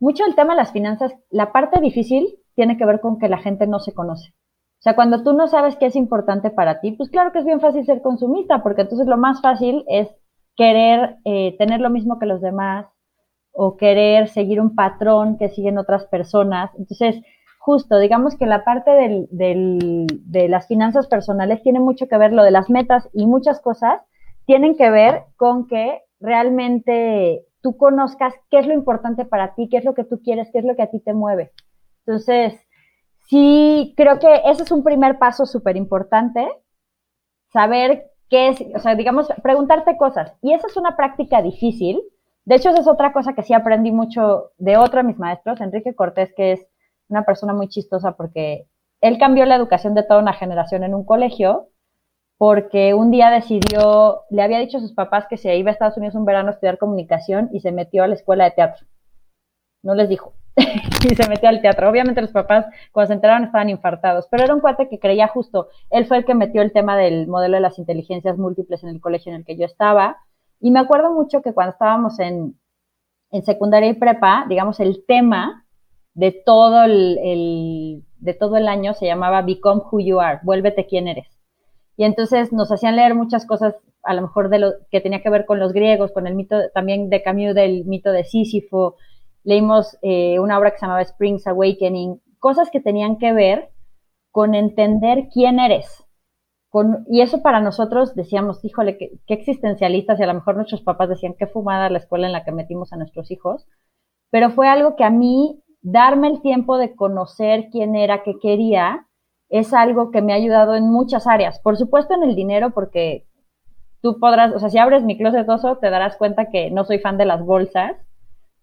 mucho el tema de las finanzas, la parte difícil tiene que ver con que la gente no se conoce. O sea, cuando tú no sabes qué es importante para ti, pues claro que es bien fácil ser consumista, porque entonces lo más fácil es querer eh, tener lo mismo que los demás o querer seguir un patrón que siguen otras personas. Entonces, justo, digamos que la parte del, de las finanzas personales tiene mucho que ver, lo de las metas y muchas cosas tienen que ver con que realmente tú conozcas qué es lo importante para ti, qué es lo que tú quieres, qué es lo que a ti te mueve. Entonces, sí, creo que ese es un primer paso súper importante, saber qué es, o sea, digamos, preguntarte cosas. Y esa es una práctica difícil. De hecho, esa es otra cosa que sí aprendí mucho de otro de mis maestros, Enrique Cortés, que es una persona muy chistosa porque él cambió la educación de toda una generación en un colegio porque un día decidió, le había dicho a sus papás que se iba a Estados Unidos un verano a estudiar comunicación y se metió a la escuela de teatro. No les dijo. *laughs* y se metió al teatro. Obviamente los papás cuando se enteraron estaban infartados, pero era un cuate que creía justo. Él fue el que metió el tema del modelo de las inteligencias múltiples en el colegio en el que yo estaba. Y me acuerdo mucho que cuando estábamos en, en secundaria y prepa, digamos, el tema de todo el, de todo el año se llamaba Become Who You Are, vuélvete quién eres. Y entonces nos hacían leer muchas cosas, a lo mejor de lo que tenía que ver con los griegos, con el mito también de Camus del mito de Sísifo. Leímos eh, una obra que se llamaba Springs Awakening, cosas que tenían que ver con entender quién eres. Con, y eso para nosotros decíamos, híjole, qué, qué existencialistas, y a lo mejor nuestros papás decían, qué fumada la escuela en la que metimos a nuestros hijos, pero fue algo que a mí darme el tiempo de conocer quién era, qué quería, es algo que me ha ayudado en muchas áreas. Por supuesto en el dinero, porque tú podrás, o sea, si abres mi closet oso, te darás cuenta que no soy fan de las bolsas.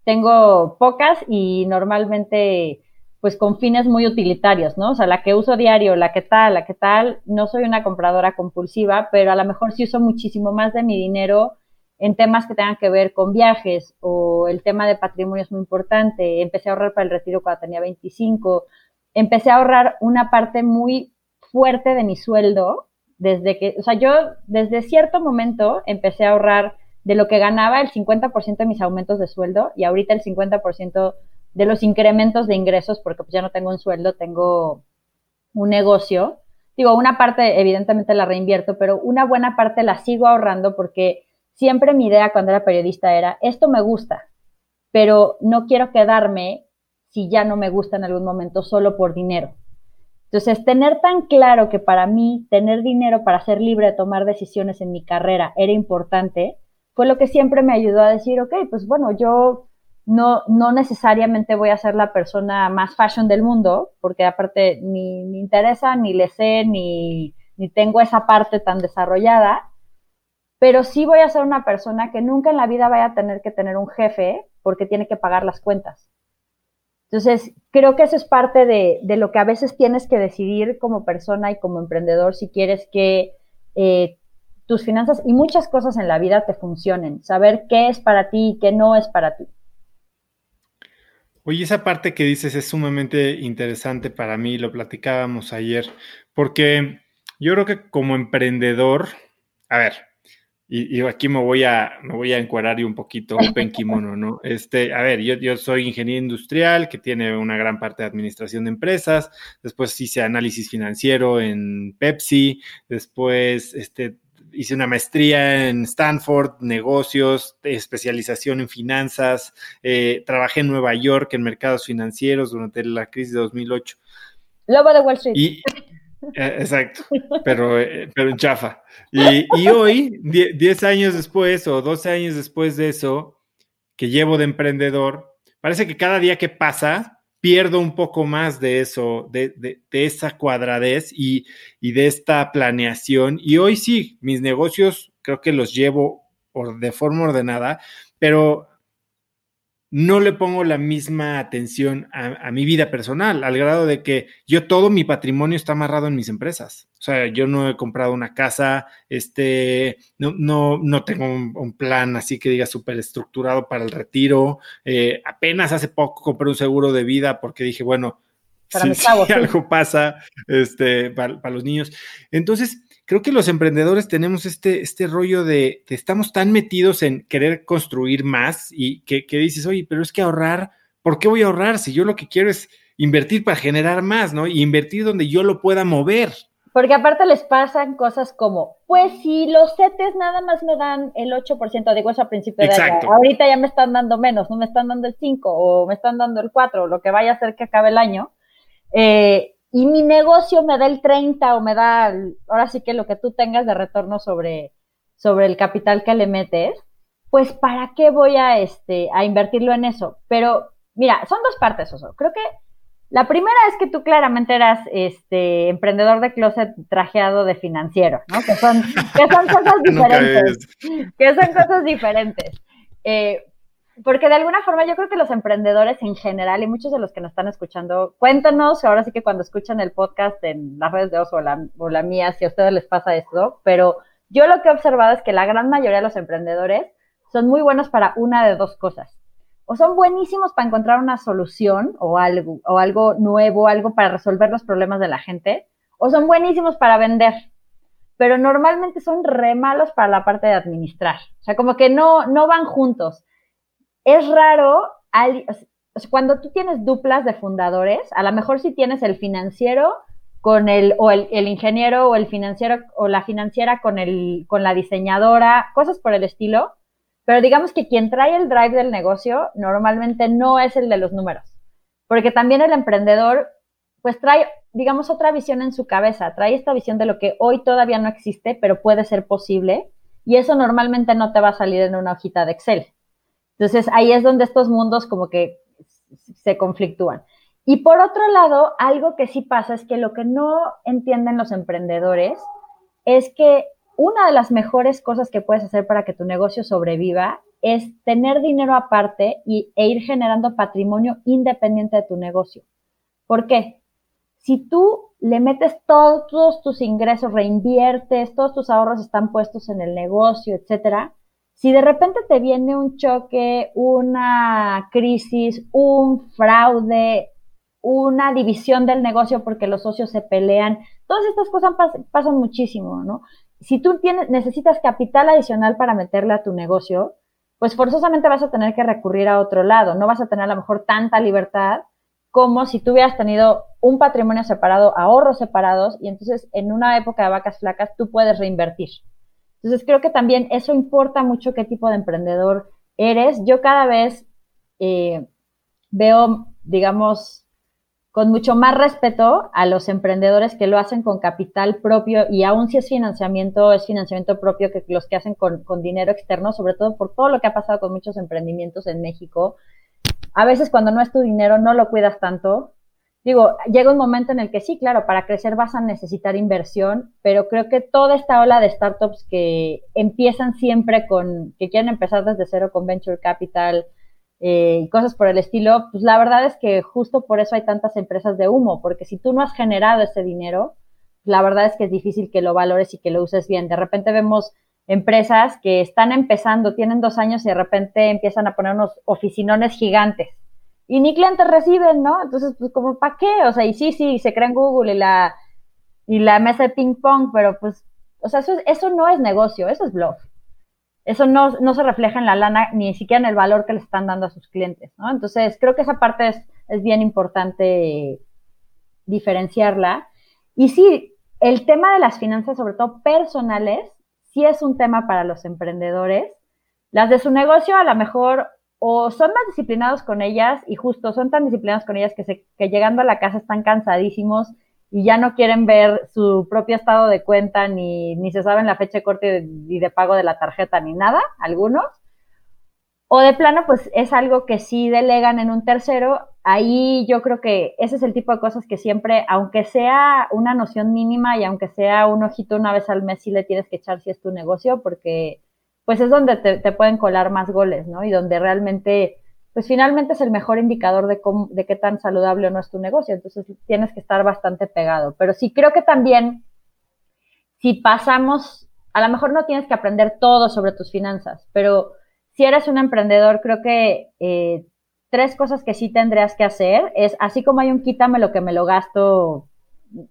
Tengo pocas y normalmente pues con fines muy utilitarios, ¿no? O sea, la que uso diario, la que tal, la que tal, no soy una compradora compulsiva, pero a lo mejor sí uso muchísimo más de mi dinero en temas que tengan que ver con viajes o el tema de patrimonio es muy importante. Empecé a ahorrar para el retiro cuando tenía 25. Empecé a ahorrar una parte muy fuerte de mi sueldo desde que, o sea, yo desde cierto momento empecé a ahorrar de lo que ganaba el 50% de mis aumentos de sueldo y ahorita el 50% de los incrementos de ingresos, porque pues ya no tengo un sueldo, tengo un negocio. Digo, una parte evidentemente la reinvierto, pero una buena parte la sigo ahorrando porque siempre mi idea cuando era periodista era, esto me gusta, pero no quiero quedarme si ya no me gusta en algún momento solo por dinero. Entonces, tener tan claro que para mí tener dinero para ser libre de tomar decisiones en mi carrera era importante, fue lo que siempre me ayudó a decir, ok, pues bueno, yo no, no necesariamente voy a ser la persona más fashion del mundo, porque aparte ni me interesa, ni le sé, ni, ni tengo esa parte tan desarrollada, pero sí voy a ser una persona que nunca en la vida vaya a tener que tener un jefe porque tiene que pagar las cuentas. Entonces, creo que eso es parte de, lo que a veces tienes que decidir como persona y como emprendedor si quieres que eh, tus finanzas y muchas cosas en la vida te funcionen, saber qué es para ti y qué no es para ti. Oye, esa parte que dices es sumamente interesante para mí, lo platicábamos ayer, porque yo creo que como emprendedor, a ver, y, aquí me voy a, me voy a encuadrar un poquito open kimono, ¿no? Este, a ver, yo, yo soy ingeniero industrial que tiene una gran parte de administración de empresas, después hice análisis financiero en Pepsi, después este, hice una maestría en Stanford, negocios, especialización en finanzas, eh, trabajé en Nueva York en mercados financieros durante la crisis de 2008. Lobo de Wall Street. Y, eh, exacto, pero, eh, pero en chafa. Y, hoy, 10 años después o 12 años después de eso, que llevo de emprendedor, parece que cada día que pasa pierdo un poco más de eso, de, esa cuadradez y, y, de esta planeación. Y hoy sí, mis negocios creo que los llevo de forma ordenada, pero no le pongo la misma atención a, mi vida personal, al grado de que yo todo mi patrimonio está amarrado en mis empresas. O sea, yo no he comprado una casa, este, no, no, no tengo un, plan así que diga súper estructurado para el retiro. Eh, apenas hace poco compré un seguro de vida porque dije, bueno, si, algo pasa este, para, para los niños. Entonces, creo que los emprendedores tenemos este, este rollo de que estamos tan metidos en querer construir más y que, dices, oye, pero es que ahorrar, ¿por qué voy a ahorrar si yo lo que quiero es invertir para generar más, ¿no? Y invertir donde yo lo pueda mover. Porque aparte les pasan cosas como, pues si los CETES nada más me dan el 8%, digo eso a principio de año, ahorita ya me están dando menos, no me están dando el 5 o me están dando el 4, lo que vaya a hacer que acabe el año. Eh, y mi negocio me da el 30 o me da, ahora sí que lo que tú tengas de retorno sobre, sobre el capital que le metes, pues ¿para qué voy a, este, a invertirlo en eso? Pero mira, son dos partes, Oso. Creo que la primera es que tú claramente eras este emprendedor de closet trajeado de financiero, ¿no? Que son, que son cosas *laughs* diferentes. que son cosas diferentes. Eh, porque de alguna forma yo creo que los emprendedores en general y muchos de los que nos están escuchando, cuéntanos, ahora sí que cuando escuchan el podcast en las redes de Oso o la, mía, si a ustedes les pasa esto, pero yo lo que he observado es que la gran mayoría de los emprendedores son muy buenos para una de dos cosas. O son buenísimos para encontrar una solución o algo, o algo nuevo, algo para resolver los problemas de la gente, o son buenísimos para vender pero normalmente son re malos para la parte de administrar. O sea, como que no, no van juntos es raro, cuando tú tienes duplas de fundadores, a lo mejor si tienes el financiero con el, o el, ingeniero o el financiero o la financiera con, el, con la diseñadora, cosas por el estilo, pero digamos que quien trae el drive del negocio normalmente no es el de los números, porque también el emprendedor pues trae, digamos, otra visión en su cabeza, trae esta visión de lo que hoy todavía no existe, pero puede ser posible, y eso normalmente no te va a salir en una hojita de Excel. Entonces ahí es donde estos mundos como que se conflictúan. Y por otro lado, algo que sí pasa es que lo que no entienden los emprendedores es que una de las mejores cosas que puedes hacer para que tu negocio sobreviva es tener dinero aparte y, e ir generando patrimonio independiente de tu negocio. ¿Por qué? Si tú le metes todos tus ingresos, reinviertes, todos tus ahorros están puestos en el negocio, etcétera, si de repente te viene un choque, una crisis, un fraude, una división del negocio porque los socios se pelean, todas estas cosas pasan muchísimo, ¿no? Si tú tienes, necesitas capital adicional para meterle a tu negocio, pues forzosamente vas a tener que recurrir a otro lado, no vas a tener a lo mejor tanta libertad como si tú hubieras tenido un patrimonio separado, ahorros separados, y entonces en una época de vacas flacas tú puedes reinvertir. Entonces creo que también eso importa mucho qué tipo de emprendedor eres. Yo cada vez eh, veo, digamos, con mucho más respeto a los emprendedores que lo hacen con capital propio y aún si es financiamiento, es financiamiento propio que los que hacen con, con dinero externo, sobre todo por todo lo que ha pasado con muchos emprendimientos en México. A veces cuando no es tu dinero no lo cuidas tanto digo, llega un momento en el que sí, claro, para crecer vas a necesitar inversión, pero creo que toda esta ola de startups que empiezan siempre con, que quieren empezar desde cero con venture capital eh, y cosas por el estilo, pues la verdad es que justo por eso hay tantas empresas de humo, porque si tú no has generado ese dinero, la verdad es que es difícil que lo valores y que lo uses bien. De repente vemos empresas que están empezando, tienen dos años y de repente empiezan a poner unos oficinones gigantes y ni clientes reciben, ¿no? Entonces, pues como, ¿para qué? O sea, y sí, sí, se crea en Google y la, y la mesa de ping pong, pero pues, o sea, eso, eso no es negocio, eso es bluff. Eso no, no se refleja en la lana, ni siquiera en el valor que le están dando a sus clientes, ¿no? Entonces, creo que esa parte es, es bien importante diferenciarla. Y sí, el tema de las finanzas, sobre todo personales, sí es un tema para los emprendedores. Las de su negocio, a lo mejor o son más disciplinados con ellas y justo son tan disciplinados con ellas que, llegando a la casa están cansadísimos y ya no quieren ver su propio estado de cuenta ni, ni se saben la fecha de corte y de, pago de la tarjeta ni nada, algunos. O de plano, pues es algo que sí delegan en un tercero. Ahí yo creo que ese es el tipo de cosas que siempre, aunque sea una noción mínima y aunque sea un ojito una vez al mes, sí le tienes que echar si es tu negocio, porque pues es donde te, pueden colar más goles, ¿no? Y donde realmente pues finalmente es el mejor indicador de, cómo, de qué tan saludable o no es tu negocio. Entonces tienes que estar bastante pegado. Pero sí creo que también, si pasamos, a lo mejor no tienes que aprender todo sobre tus finanzas, pero si eres un emprendedor, creo que eh, tres cosas que sí tendrías que hacer es, así como hay un quítame lo que me lo gasto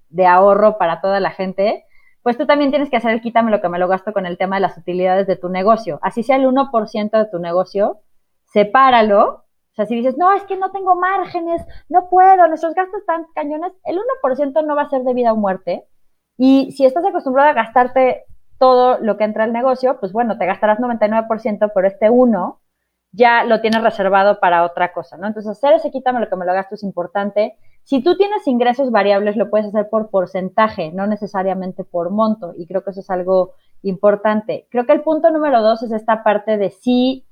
de ahorro para toda la gente, pues tú también tienes que hacer el quítame lo que me lo gasto con el tema de las utilidades de tu negocio. Así sea el 1% de tu negocio, sepáralo. O sea, si dices, no, es que no tengo márgenes, no puedo, nuestros gastos están cañones, el 1% no va a ser de vida o muerte. Y si estás acostumbrado a gastarte todo lo que entra al negocio, pues bueno, te gastarás 99%, pero este 1 ya lo tienes reservado para otra cosa, ¿no? Entonces, hacer ese quítame lo que me lo gasto es importante. Si tú tienes ingresos variables, lo puedes hacer por porcentaje, no necesariamente por monto, y creo que eso es algo importante. Creo que el punto número dos es esta parte de sí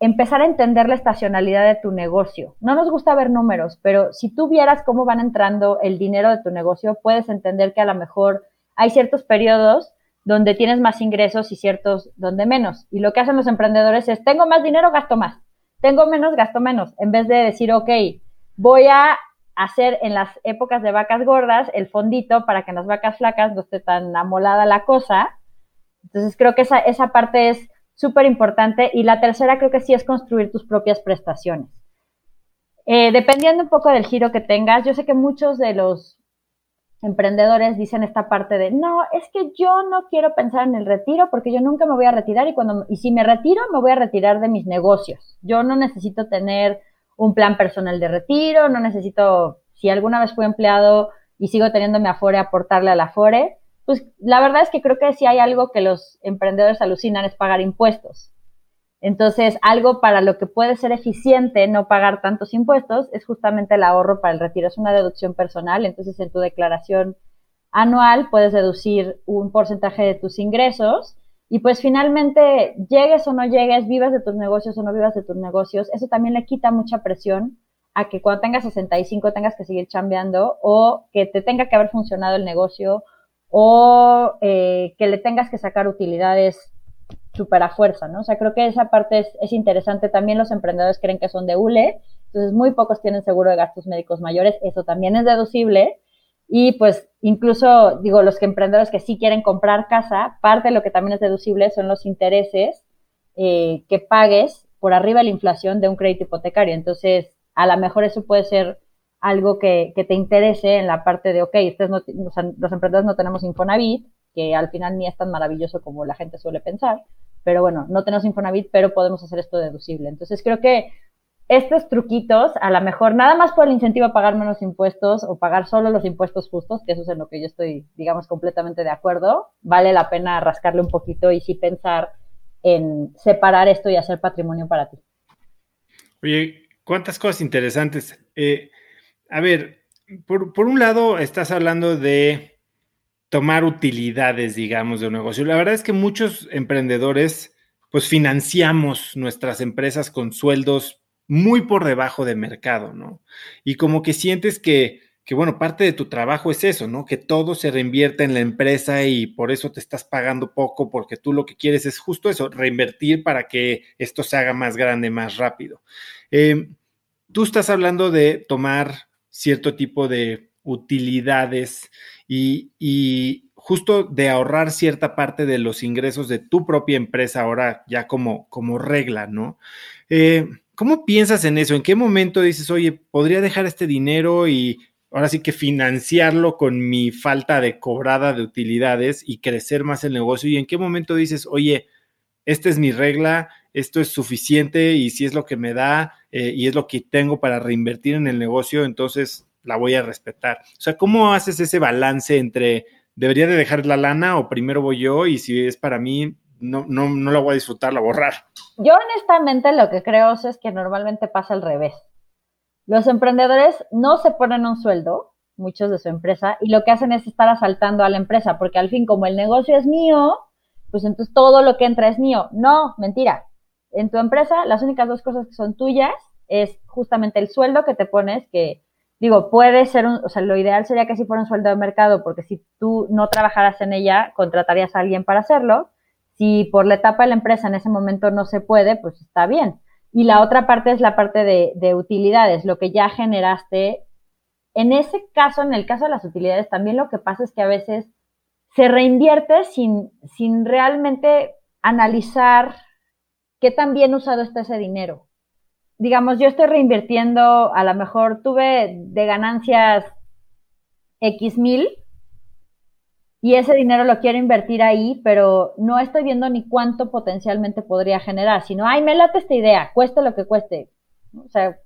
empezar a entender la estacionalidad de tu negocio. No nos gusta ver números, pero si tú vieras cómo van entrando el dinero de tu negocio, puedes entender que a lo mejor hay ciertos periodos donde tienes más ingresos y ciertos donde menos. Y lo que hacen los emprendedores es, tengo más dinero, gasto más. Tengo menos, gasto menos. En vez de decir, ok, voy a hacer en las épocas de vacas gordas el fondito para que en las vacas flacas no esté tan amolada la cosa. Entonces creo que esa, esa parte es súper importante. Y la tercera creo que sí es construir tus propias prestaciones. Eh, dependiendo un poco del giro que tengas, yo sé que muchos de los emprendedores dicen esta parte de, no, es que yo no quiero pensar en el retiro porque yo nunca me voy a retirar y cuando y si me retiro me voy a retirar de mis negocios. Yo no necesito tener un plan personal de retiro, no necesito, si alguna vez fui empleado y sigo teniendo mi Afore, aportarle al Afore pues la verdad es que creo que si hay algo que los emprendedores alucinan es pagar impuestos. Entonces, algo para lo que puede ser eficiente no pagar tantos impuestos es justamente el ahorro para el retiro. Es una deducción personal, entonces en tu declaración anual puedes deducir un porcentaje de tus ingresos y pues finalmente llegues o no llegues, vivas de tus negocios o no vivas de tus negocios, eso también le quita mucha presión a que cuando tengas 65 tengas que seguir chambeando o que te tenga que haber funcionado el negocio o eh, que le tengas que sacar utilidades súper a fuerza, ¿no? O sea, creo que esa parte es, es, interesante. También los emprendedores creen que son de ULE, entonces muy pocos tienen seguro de gastos médicos mayores, eso también es deducible. Y pues incluso, digo, los que emprendedores que sí quieren comprar casa, parte de lo que también es deducible son los intereses eh, que pagues por arriba de la inflación de un crédito hipotecario. Entonces, a lo mejor eso puede ser algo que, te interese en la parte de, ok, no, los emprendedores no tenemos Infonavit, que al final ni es tan maravilloso como la gente suele pensar, pero bueno, no tenemos Infonavit, pero podemos hacer esto deducible. Entonces creo que estos truquitos, a lo mejor nada más por el incentivo a pagar menos impuestos o pagar solo los impuestos justos, que eso es en lo que yo estoy, digamos, completamente de acuerdo, vale la pena rascarle un poquito y sí pensar en separar esto y hacer patrimonio para ti. Oye, cuántas cosas interesantes. Eh, a ver, por, un lado estás hablando de tomar utilidades, digamos, de un negocio. La verdad es que muchos emprendedores, pues financiamos nuestras empresas con sueldos muy por debajo de mercado, ¿no? Y como que sientes que, que, bueno, parte de tu trabajo es eso, ¿no? Que todo se reinvierte en la empresa y por eso te estás pagando poco, porque tú lo que quieres es justo eso, reinvertir para que esto se haga más grande, más rápido. Eh, tú estás hablando de tomar cierto tipo de utilidades y, justo de ahorrar cierta parte de los ingresos de tu propia empresa ahora ya como, como regla, ¿no? Eh, ¿Cómo piensas en eso? ¿En qué momento dices, oye, podría dejar este dinero y ahora sí que financiarlo con mi falta de cobrada de utilidades y crecer más el negocio? ¿Y en qué momento dices, oye, esta es mi regla, esto es suficiente y si es lo que me da eh, y es lo que tengo para reinvertir en el negocio, entonces la voy a respetar. O sea, ¿cómo haces ese balance entre debería de dejar la lana o primero voy yo y si es para mí, no, no, no la voy a disfrutar, la borrar? Yo honestamente lo que creo es que normalmente pasa al revés. Los emprendedores no se ponen un sueldo, muchos de su empresa, y lo que hacen es estar asaltando a la empresa, porque al fin como el negocio es mío, pues entonces todo lo que entra es mío. No, mentira. en tu empresa, las únicas dos cosas que son tuyas es justamente el sueldo que te pones, que digo, puede ser un, o sea, lo ideal sería que si fuera un sueldo de mercado, porque si tú no trabajaras en ella, contratarías a alguien para hacerlo. Si por la etapa de la empresa en ese momento no se puede, pues está bien. Y la otra parte es la parte de, de utilidades, lo que ya generaste. En ese caso, en el caso de las utilidades, también lo que pasa es que a veces se reinvierte sin, sin realmente analizar qué tan bien usado está ese dinero digamos, yo estoy reinvirtiendo, a lo mejor tuve de ganancias X mil y ese dinero lo quiero invertir ahí, pero no estoy viendo ni cuánto potencialmente podría generar, sino, ay, me late esta idea, cueste lo que cueste. O sea,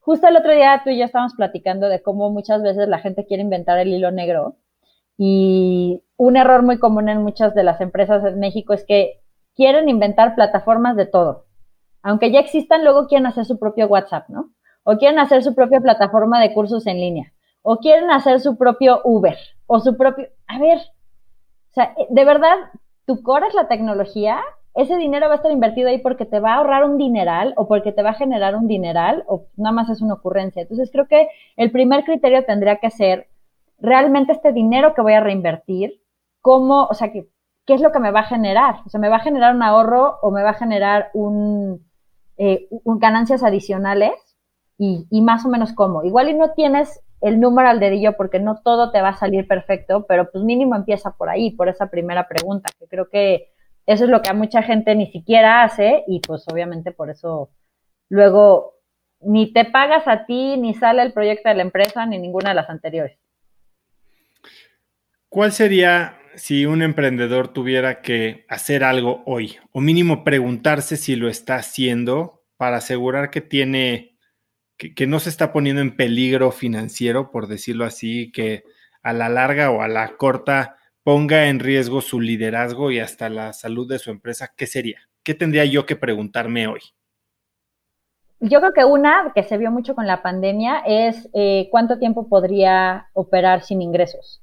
justo el otro día tú y yo estábamos platicando de cómo muchas veces la gente quiere inventar el hilo negro y un error muy común en muchas de las empresas en México es que quieren inventar plataformas de todo aunque ya existan, luego quieren hacer su propio WhatsApp, ¿no? O quieren hacer su propia plataforma de cursos en línea, o quieren hacer su propio Uber, o su propio... A ver, o sea, de verdad, tu core es la tecnología, ese dinero va a estar invertido ahí porque te va a ahorrar un dineral o porque te va a generar un dineral o nada más es una ocurrencia. Entonces creo que el primer criterio tendría que ser realmente este dinero que voy a reinvertir, cómo, o sea, ¿qué, qué es lo que me va a generar? O sea, ¿me va a generar un ahorro o me va a generar un, eh, ganancias adicionales y, y, más o menos cómo. Igual y no tienes el número al dedillo porque no todo te va a salir perfecto, pero pues mínimo empieza por ahí, por esa primera pregunta, que creo que eso es lo que a mucha gente ni siquiera hace y pues obviamente por eso luego ni te pagas a ti, ni sale el proyecto de la empresa, ni ninguna de las anteriores. ¿Cuál sería si un emprendedor tuviera que hacer algo hoy, o mínimo preguntarse si lo está haciendo para asegurar que tiene, que, no se está poniendo en peligro financiero, por decirlo así, que a la larga o a la corta ponga en riesgo su liderazgo y hasta la salud de su empresa, ¿qué sería? ¿Qué tendría yo que preguntarme hoy? Yo creo que una que se vio mucho con la pandemia es eh, cuánto tiempo podría operar sin ingresos.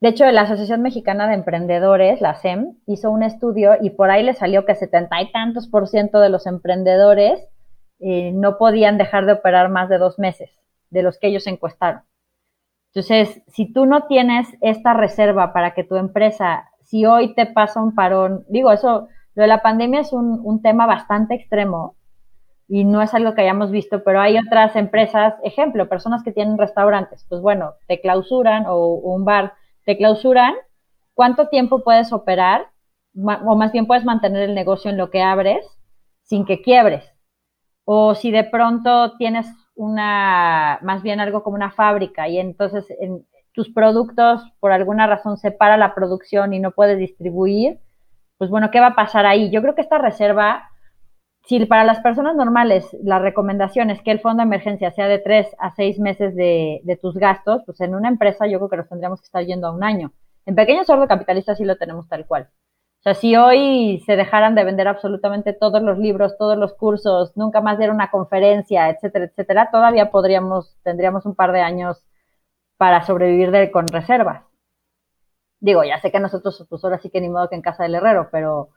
De hecho, la Asociación Mexicana de Emprendedores, la SEM, hizo un estudio y por ahí le salió que setenta y tantos por ciento de los emprendedores eh, no podían dejar de operar más de dos meses de los que ellos encuestaron. Entonces, si tú no tienes esta reserva para que tu empresa, si hoy te pasa un parón, digo, eso, lo de la pandemia es un, un tema bastante extremo y no es algo que hayamos visto, pero hay otras empresas, ejemplo, personas que tienen restaurantes, pues bueno, te clausuran o un bar te clausuran, ¿cuánto tiempo puedes operar? O más bien puedes mantener el negocio en lo que abres sin que quiebres. O si de pronto tienes una, más bien algo como una fábrica y entonces en tus productos por alguna razón se para la producción y no puedes distribuir, pues bueno, ¿qué va a pasar ahí? Yo creo que esta reserva si para las personas normales la recomendación es que el fondo de emergencia sea de tres a seis meses de, tus gastos, pues en una empresa yo creo que nos tendríamos que estar yendo a un año. En pequeños sordo capitalistas sí lo tenemos tal cual. O sea, si hoy se dejaran de vender absolutamente todos los libros, todos los cursos, nunca más diera una conferencia, etcétera, etcétera, todavía podríamos, tendríamos un par de años para sobrevivir de, con reservas. Digo, ya sé que nosotros, pues ahora sí que ni modo que en casa del herrero, pero,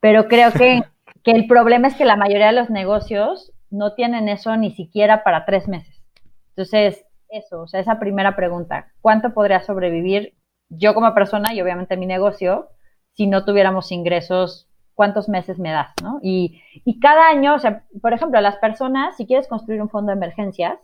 pero creo que *laughs* que el problema es que la mayoría de los negocios no tienen eso ni siquiera para tres meses. Entonces, eso, o sea, esa primera pregunta, ¿cuánto podría sobrevivir yo como persona y obviamente mi negocio si no tuviéramos ingresos? ¿Cuántos meses me das? ¿no? Y, y cada año, o sea, por ejemplo, las personas, si quieres construir un fondo de emergencias,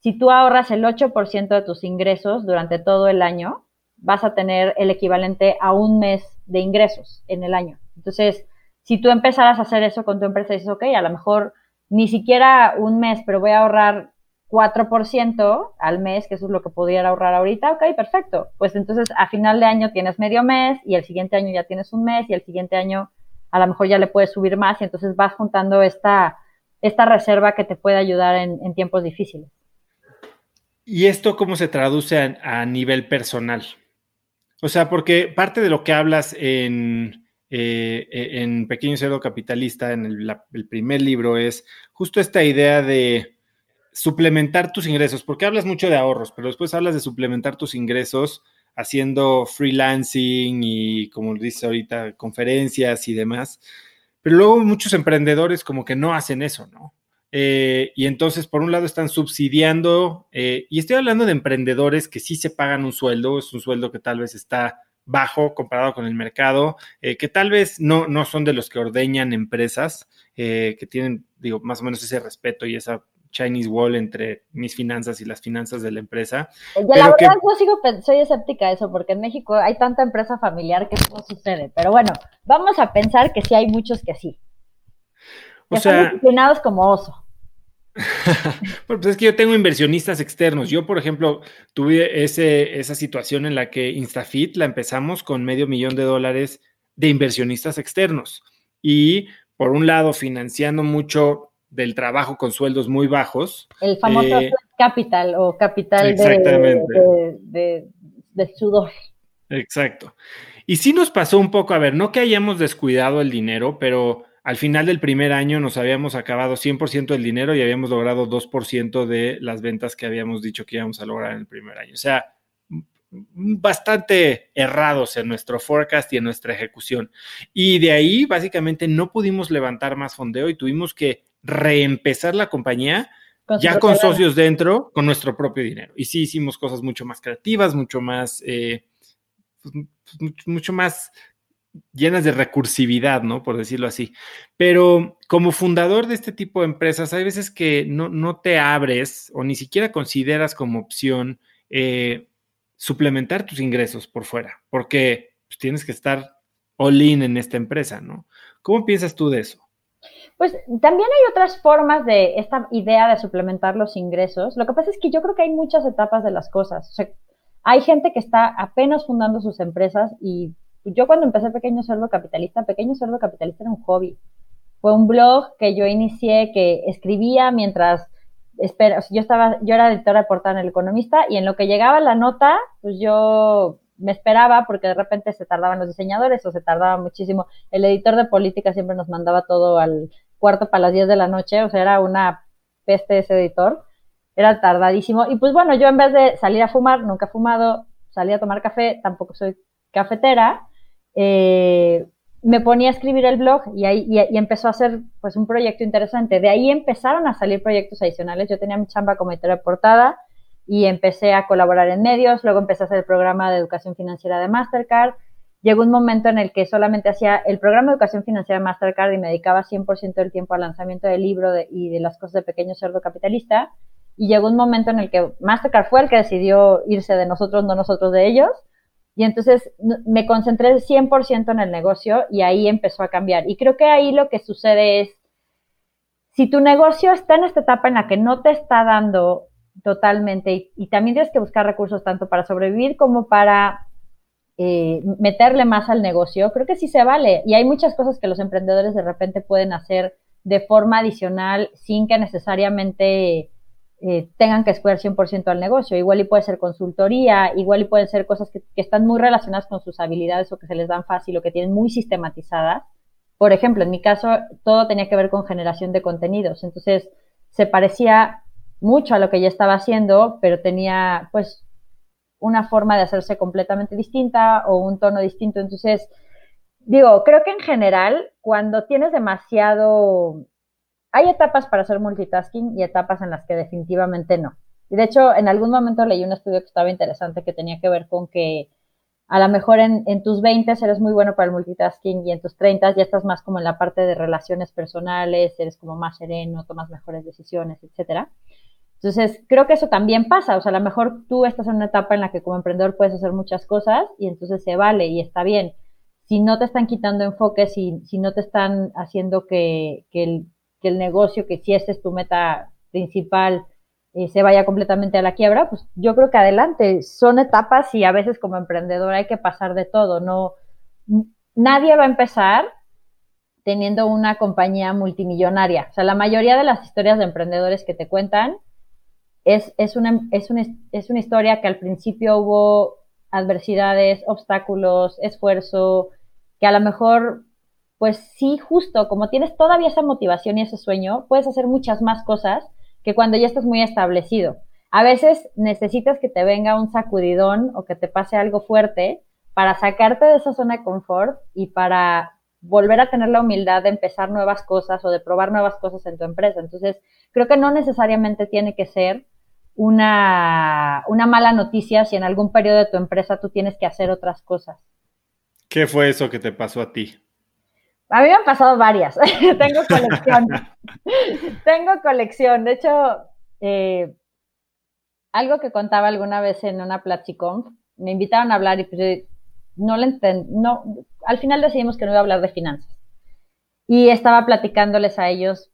si tú ahorras el 8% de tus ingresos durante todo el año, vas a tener el equivalente a un mes de ingresos en el año. Entonces, si tú empezaras a hacer eso con tu empresa dices, ok, a lo mejor ni siquiera un mes, pero voy a ahorrar 4% al mes, que eso es lo que pudiera ahorrar ahorita, ok, perfecto. Pues entonces a final de año tienes medio mes y el siguiente año ya tienes un mes y el siguiente año a lo mejor ya le puedes subir más y entonces vas juntando esta, esta reserva que te puede ayudar en, tiempos difíciles. ¿Y esto cómo se traduce a, nivel personal? O sea, porque parte de lo que hablas en, eh, en Pequeño Cerdo Capitalista, en el, primer libro, es justo esta idea de suplementar tus ingresos, porque hablas mucho de ahorros, pero después hablas de suplementar tus ingresos haciendo freelancing y, como dices ahorita, conferencias y demás. pero luego muchos emprendedores como que no hacen eso, ¿no? Eh, y entonces, por un lado, están subsidiando, eh, y estoy hablando de emprendedores que sí se pagan un sueldo, es un sueldo que tal vez está bajo comparado con el mercado, eh, que tal vez no, no son de los que ordeñan empresas, que tienen, digo, más o menos ese respeto y esa Chinese Wall entre mis finanzas y las finanzas de la empresa. Ya, la verdad, yo sigo, soy escéptica de eso, porque en México hay tanta empresa familiar que eso no sucede. Pero bueno, vamos a pensar que sí hay muchos que sí. O sea, disciplinados como oso. *laughs* pues es que yo tengo inversionistas externos. Yo, por ejemplo, tuve ese, esa situación en la que Instafit la empezamos con medio millón de dólares de inversionistas externos. Y por un lado, financiando mucho del trabajo con sueldos muy bajos. El famoso eh, capital o capital de, de, sudor. Exacto. Y sí nos pasó un poco, a ver, no que hayamos descuidado el dinero, pero al final del primer año nos habíamos acabado 100% del dinero y habíamos logrado 2% de las ventas que habíamos dicho que íbamos a lograr en el primer año. O sea, bastante errados en nuestro forecast y en nuestra ejecución. Y de ahí básicamente no pudimos levantar más fondeo y tuvimos que reempezar la compañía ya con socios dentro, con nuestro propio dinero. Y sí hicimos cosas mucho más creativas, mucho más, eh, pues, mucho más llenas de recursividad, ¿no? Por decirlo así. Pero como fundador de este tipo de empresas, hay veces que no, no te abres o ni siquiera consideras como opción eh, suplementar tus ingresos por fuera, porque pues, tienes que estar all in en esta empresa, ¿no? ¿Cómo piensas tú de eso? Pues también hay otras formas de esta idea de suplementar los ingresos. Lo que pasa es que yo creo que hay muchas etapas de las cosas. Hay gente que está apenas fundando sus empresas y yo cuando empecé Pequeño Cerdo Capitalista, Pequeño Cerdo Capitalista era un hobby. Fue un blog que yo inicié, que escribía mientras espera, yo estaba, yo era editora de portada en El Economista y en lo que llegaba la nota, pues yo me esperaba porque de repente se tardaban los diseñadores o se tardaba muchísimo. El editor de política siempre nos mandaba todo al cuarto para las 10 de la noche, o sea, era una peste ese editor, era tardadísimo. Y pues bueno, yo en vez de salir a fumar, nunca he fumado, salí a tomar café, tampoco soy cafetera, eh, me ponía a escribir el blog y ahí y, empezó a ser pues un proyecto interesante. De ahí empezaron a salir proyectos adicionales. Yo tenía mi chamba como editora de portada y empecé a colaborar en medios, luego empecé a hacer el programa de educación financiera de Mastercard llegó un momento en el que solamente hacía el programa de educación financiera de Mastercard y me dedicaba 100% del tiempo al lanzamiento del libro y de las cosas de Pequeño Cerdo Capitalista. Y llegó un momento en el que Mastercard fue el que decidió irse de nosotros, no nosotros de ellos. Y entonces me concentré 100% en el negocio y ahí empezó a cambiar. Y creo que ahí lo que sucede es, si tu negocio está en esta etapa en la que no te está dando totalmente y, también tienes que buscar recursos tanto para sobrevivir como para eh, meterle más al negocio, creo que sí se vale. Y hay muchas cosas que los emprendedores de repente pueden hacer de forma adicional sin que necesariamente eh, tengan que escoger 100% al negocio. Igual y puede ser consultoría, igual y pueden ser cosas que, están muy relacionadas con sus habilidades o que se les dan fácil o que tienen muy sistematizadas. Por ejemplo, en mi caso, todo tenía que ver con generación de contenidos. Entonces, se parecía mucho a lo que ya estaba haciendo, pero tenía, pues, una forma de hacerse completamente distinta o un tono distinto. Entonces, digo, creo que en general, cuando tienes demasiado... Hay etapas para hacer multitasking y etapas en las que definitivamente no. Y de hecho, en algún momento leí un estudio que estaba interesante que tenía que ver con que a lo mejor en, en tus 20 eres muy bueno para el multitasking y en tus 30 ya estás más como en la parte de relaciones personales, eres como más sereno, tomas mejores decisiones, etcétera. Entonces, creo que eso también pasa. O sea, a lo mejor tú estás en una etapa en la que como emprendedor puedes hacer muchas cosas y entonces se vale y está bien. Si no te están quitando enfoque, si, si no te están haciendo que, que el negocio, que si esa es tu meta principal, eh, se vaya completamente a la quiebra, pues yo creo que adelante. Son etapas y a veces como emprendedor hay que pasar de todo. No, nadie va a empezar teniendo una compañía multimillonaria. O sea, la mayoría de las historias de emprendedores que te cuentan es, es, una, es, es una historia que al principio hubo adversidades, obstáculos, esfuerzo, que a lo mejor, pues sí, justo como tienes todavía esa motivación y ese sueño, puedes hacer muchas más cosas que cuando ya estás muy establecido. A veces necesitas que te venga un sacudidón o que te pase algo fuerte para sacarte de esa zona de confort y para volver a tener la humildad de empezar nuevas cosas o de probar nuevas cosas en tu empresa. Entonces, creo que no necesariamente tiene que ser una, una mala noticia si en algún periodo de tu empresa tú tienes que hacer otras cosas. ¿Qué fue eso que te pasó a ti? A mí me han pasado varias. *laughs* Tengo colección. *laughs* Tengo colección. De hecho, eh, algo que contaba alguna vez en una Platziconf, me invitaron a hablar y pues no le entendí, no, al final decidimos que no iba a hablar de finanzas. Y estaba platicándoles a ellos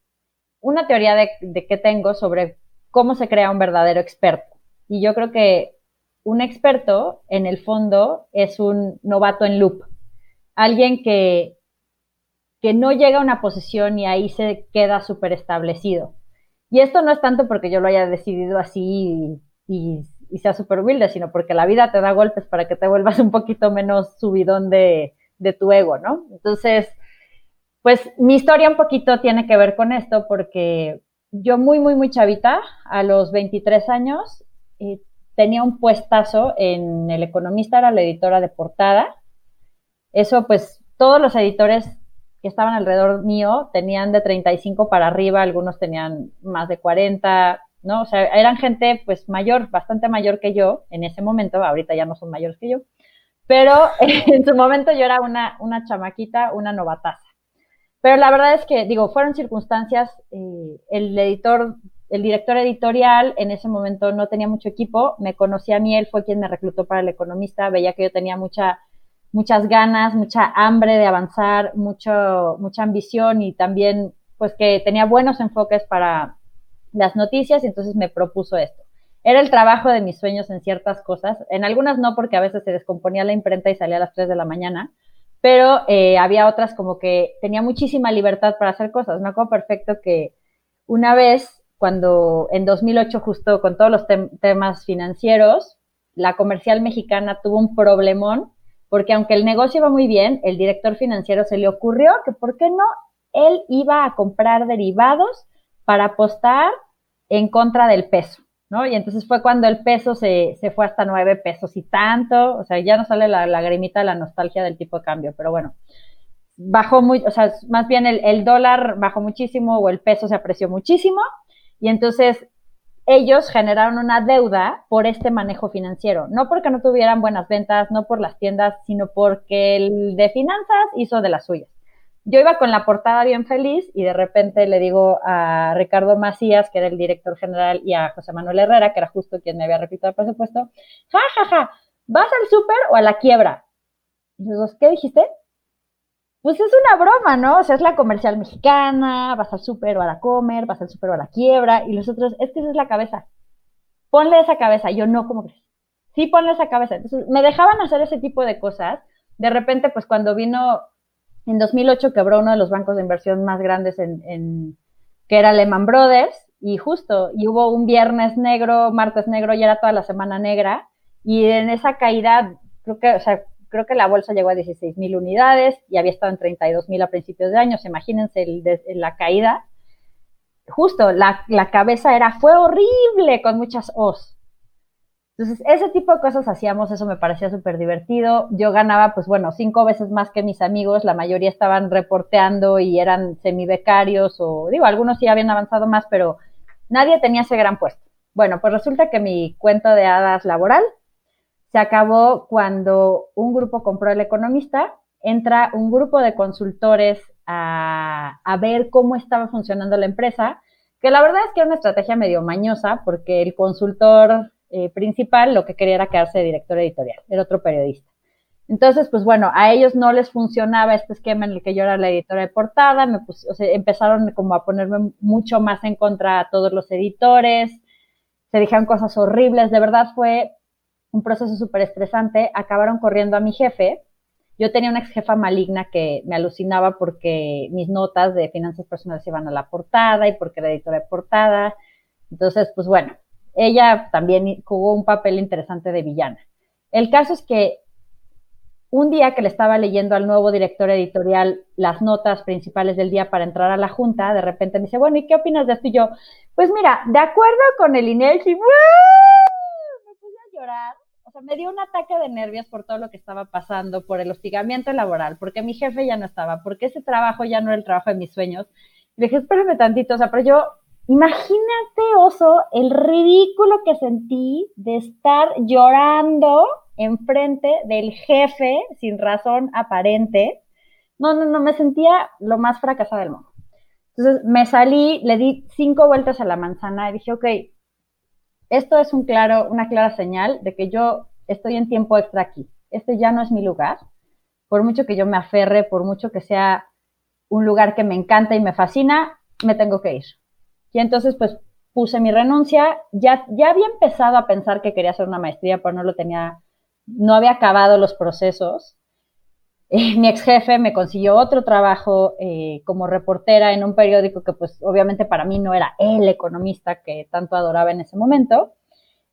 una teoría de, de que tengo sobre cómo se crea un verdadero experto. Y yo creo que un experto, en el fondo, es un novato en loop. Alguien que, que no llega a una posición y ahí se queda súper establecido. Y esto no es tanto porque yo lo haya decidido así y, sea súper humilde, sino porque la vida te da golpes para que te vuelvas *laughs* un poquito menos subidón de, de tu ego, ¿no? Entonces, pues mi historia un poquito tiene que ver con esto porque yo muy, muy, muy chavita, a los 23 años, eh, tenía un puestazo en El Economista, era la editora de portada. Eso, pues, todos los editores que estaban alrededor mío tenían de 35 para arriba, algunos tenían más de 40, ¿no? O sea, eran gente pues mayor, bastante mayor que yo en ese momento, ahorita ya no son mayores que yo, pero *laughs* en su momento yo era una, una chamaquita, una novataza. Pero la verdad es que, digo, fueron circunstancias, eh, el editor, el director editorial en ese momento no tenía mucho equipo, me conocía a mí, él fue quien me reclutó para el economista, veía que yo tenía mucha muchas ganas, mucha hambre de avanzar, mucho, mucha ambición y también pues que tenía buenos enfoques para las noticias y entonces me propuso esto. Era el trabajo de mis sueños en ciertas cosas, en algunas no porque a veces se descomponía la imprenta y salía a las 3 de la mañana, pero eh, había otras como que tenía muchísima libertad para hacer cosas. Me acuerdo perfecto que una vez, cuando en 2008 justo con todos los temas financieros, la comercial mexicana tuvo un problemón porque aunque el negocio iba muy bien, el director financiero se le ocurrió que, ¿por qué no? Él iba a comprar derivados para apostar en contra del peso, ¿no? Y entonces fue cuando el peso se, se fue hasta nueve pesos y tanto, o sea, ya no sale la lagrimita de la nostalgia del tipo de cambio, pero bueno, bajó muy, o sea, más bien el, el dólar bajó muchísimo o el peso se apreció muchísimo y entonces ellos generaron una deuda por este manejo financiero, no porque no tuvieran buenas ventas, no por las tiendas, sino porque el de finanzas hizo de las suyas. Yo iba con la portada bien feliz y de repente le digo a Ricardo Macías, que era el director general, y a José Manuel Herrera, que era justo quien me había repetido el presupuesto, ja, ja, ja, ¿vas al súper o a la quiebra? Y los ¿qué dijiste? Pues es una broma, ¿no? O sea, es la comercial mexicana, vas al súper o a la comer, vas al súper o a la quiebra, y los otros, es que esa es la cabeza. Ponle esa cabeza. yo no, ¿cómo crees? Sí, ponle esa cabeza. Entonces, me dejaban hacer ese tipo de cosas. De repente, pues cuando vino, en 2008 quebró uno de los bancos de inversión más grandes en, en que era Lehman Brothers, y justo, y hubo un viernes negro, martes negro, y era toda la semana negra, y en esa caída, creo que, o sea, creo que la bolsa llegó a 16 mil unidades y había estado en 32 mil a principios de año. Imagínense el, la caída. Justo, la, la, cabeza era, fue horrible con muchas O's. Entonces, ese tipo de cosas hacíamos, eso me parecía súper divertido. Yo ganaba, pues bueno, cinco veces más que mis amigos, la mayoría estaban reporteando y eran semibecarios o, digo, algunos sí habían avanzado más, pero nadie tenía ese gran puesto. Bueno, pues resulta que mi cuento de hadas laboral se acabó cuando un grupo compró el economista, entra un grupo de consultores a, ver cómo estaba funcionando la empresa, que la verdad es que era una estrategia medio mañosa, porque el consultor eh, principal lo que quería era quedarse director editorial, era otro periodista. Entonces, pues bueno, a ellos no les funcionaba este esquema en el que yo era la editora de portada, me empezaron como a ponerme mucho más en contra a todos los editores, se dijeron cosas horribles, de verdad fue un proceso súper estresante, acabaron corriendo a mi jefe. Yo tenía una ex jefa maligna que me alucinaba porque mis notas de finanzas personales iban a la portada y porque era editora de portada. Entonces, pues bueno, ella también jugó un papel interesante de villana. El caso es que un día que le estaba leyendo al nuevo director editorial las notas principales del día para entrar a la junta, de repente me dice, bueno, ¿y qué opinas de esto? Y yo, pues mira, de acuerdo con el INEGI, me puse a llorar me dio un ataque de nervios por todo lo que estaba pasando, por el hostigamiento laboral, porque mi jefe ya no estaba, porque ese trabajo ya no era el trabajo de mis sueños. Dije, espérame tantito, o sea, pero yo, imagínate, oso, el ridículo que sentí de estar llorando enfrente del jefe sin razón aparente. No, no, no, me sentía lo más fracasada del mundo. Entonces me salí, le di cinco vueltas a la manzana y dije, ok, esto es un claro, una clara señal de que yo estoy en tiempo extra aquí. Este ya no es mi lugar. Por mucho que yo me aferre, por mucho que sea un lugar que me encanta y me fascina, me tengo que ir. Y entonces, pues, puse mi renuncia. Ya, ya había empezado a pensar que quería hacer una maestría, pero no lo tenía, no había acabado los procesos. Eh, mi ex jefe me consiguió otro trabajo eh, como reportera en un periódico que pues obviamente para mí no era el economista que tanto adoraba en ese momento.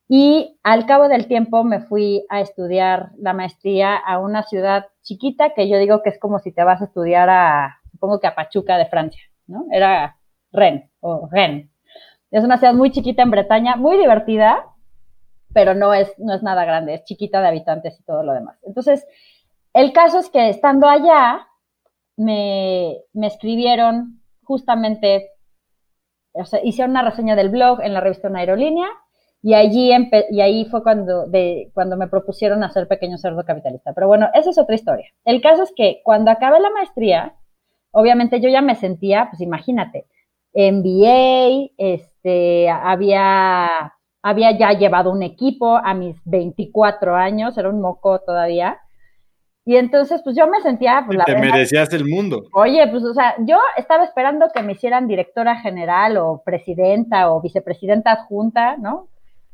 Y al cabo del tiempo me fui a estudiar la maestría a una ciudad chiquita que yo digo que es como si te vas a estudiar a, supongo que a Pachuca de Francia, ¿no? Era Rennes o Rennes. Es una ciudad muy chiquita en Bretaña, muy divertida, pero no es, no es nada grande, es chiquita de habitantes y todo lo demás. Entonces, el caso es que estando allá, me, escribieron justamente, o sea, hicieron una reseña del blog en la revista Una Aerolínea y allí y ahí fue cuando, de, cuando me propusieron hacer Pequeño Cerdo Capitalista. Pero bueno, esa es otra historia. El caso es que cuando acabé la maestría, obviamente yo ya me sentía, pues imagínate, MBA, este, había, había ya llevado un equipo a mis 24 años, era un moco todavía, y entonces, pues yo me sentía, pues la Te merecías el mundo. Oye, pues, o sea, yo estaba esperando que me hicieran directora general o presidenta o vicepresidenta adjunta, ¿no?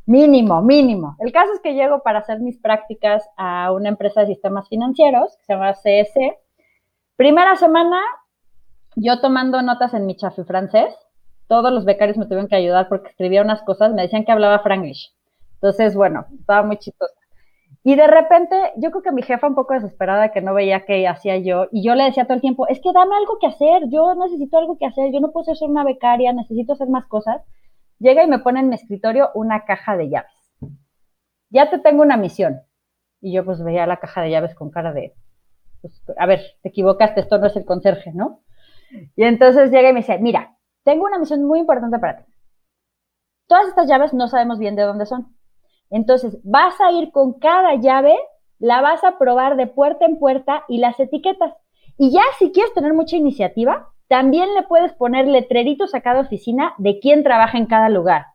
Mínimo, mínimo. El caso es que llego para hacer mis prácticas a una empresa de sistemas financieros que se llama CS. Primera semana, yo tomando notas en mi chafi francés. Todos los becarios me tuvieron que ayudar porque escribía unas cosas, me decían que hablaba franglish. Entonces, bueno, estaba muy chistoso. Y de repente, yo creo que mi jefa un poco desesperada que no veía qué hacía yo, y yo le decía todo el tiempo, es que dame algo que hacer, yo necesito algo que hacer, yo no puedo ser una becaria, necesito hacer más cosas. Llega y me pone en mi escritorio una caja de llaves. Ya te tengo una misión. Y yo pues veía la caja de llaves con cara de, pues, a ver, te equivocaste, esto no es el conserje, ¿no? Y entonces llega y me dice, mira, tengo una misión muy importante para ti. Todas estas llaves no sabemos bien de dónde son entonces, vas a ir con cada llave, la vas a probar de puerta en puerta y las etiquetas. Y ya si quieres tener mucha iniciativa, también le puedes poner letreritos a cada oficina de quién trabaja en cada lugar.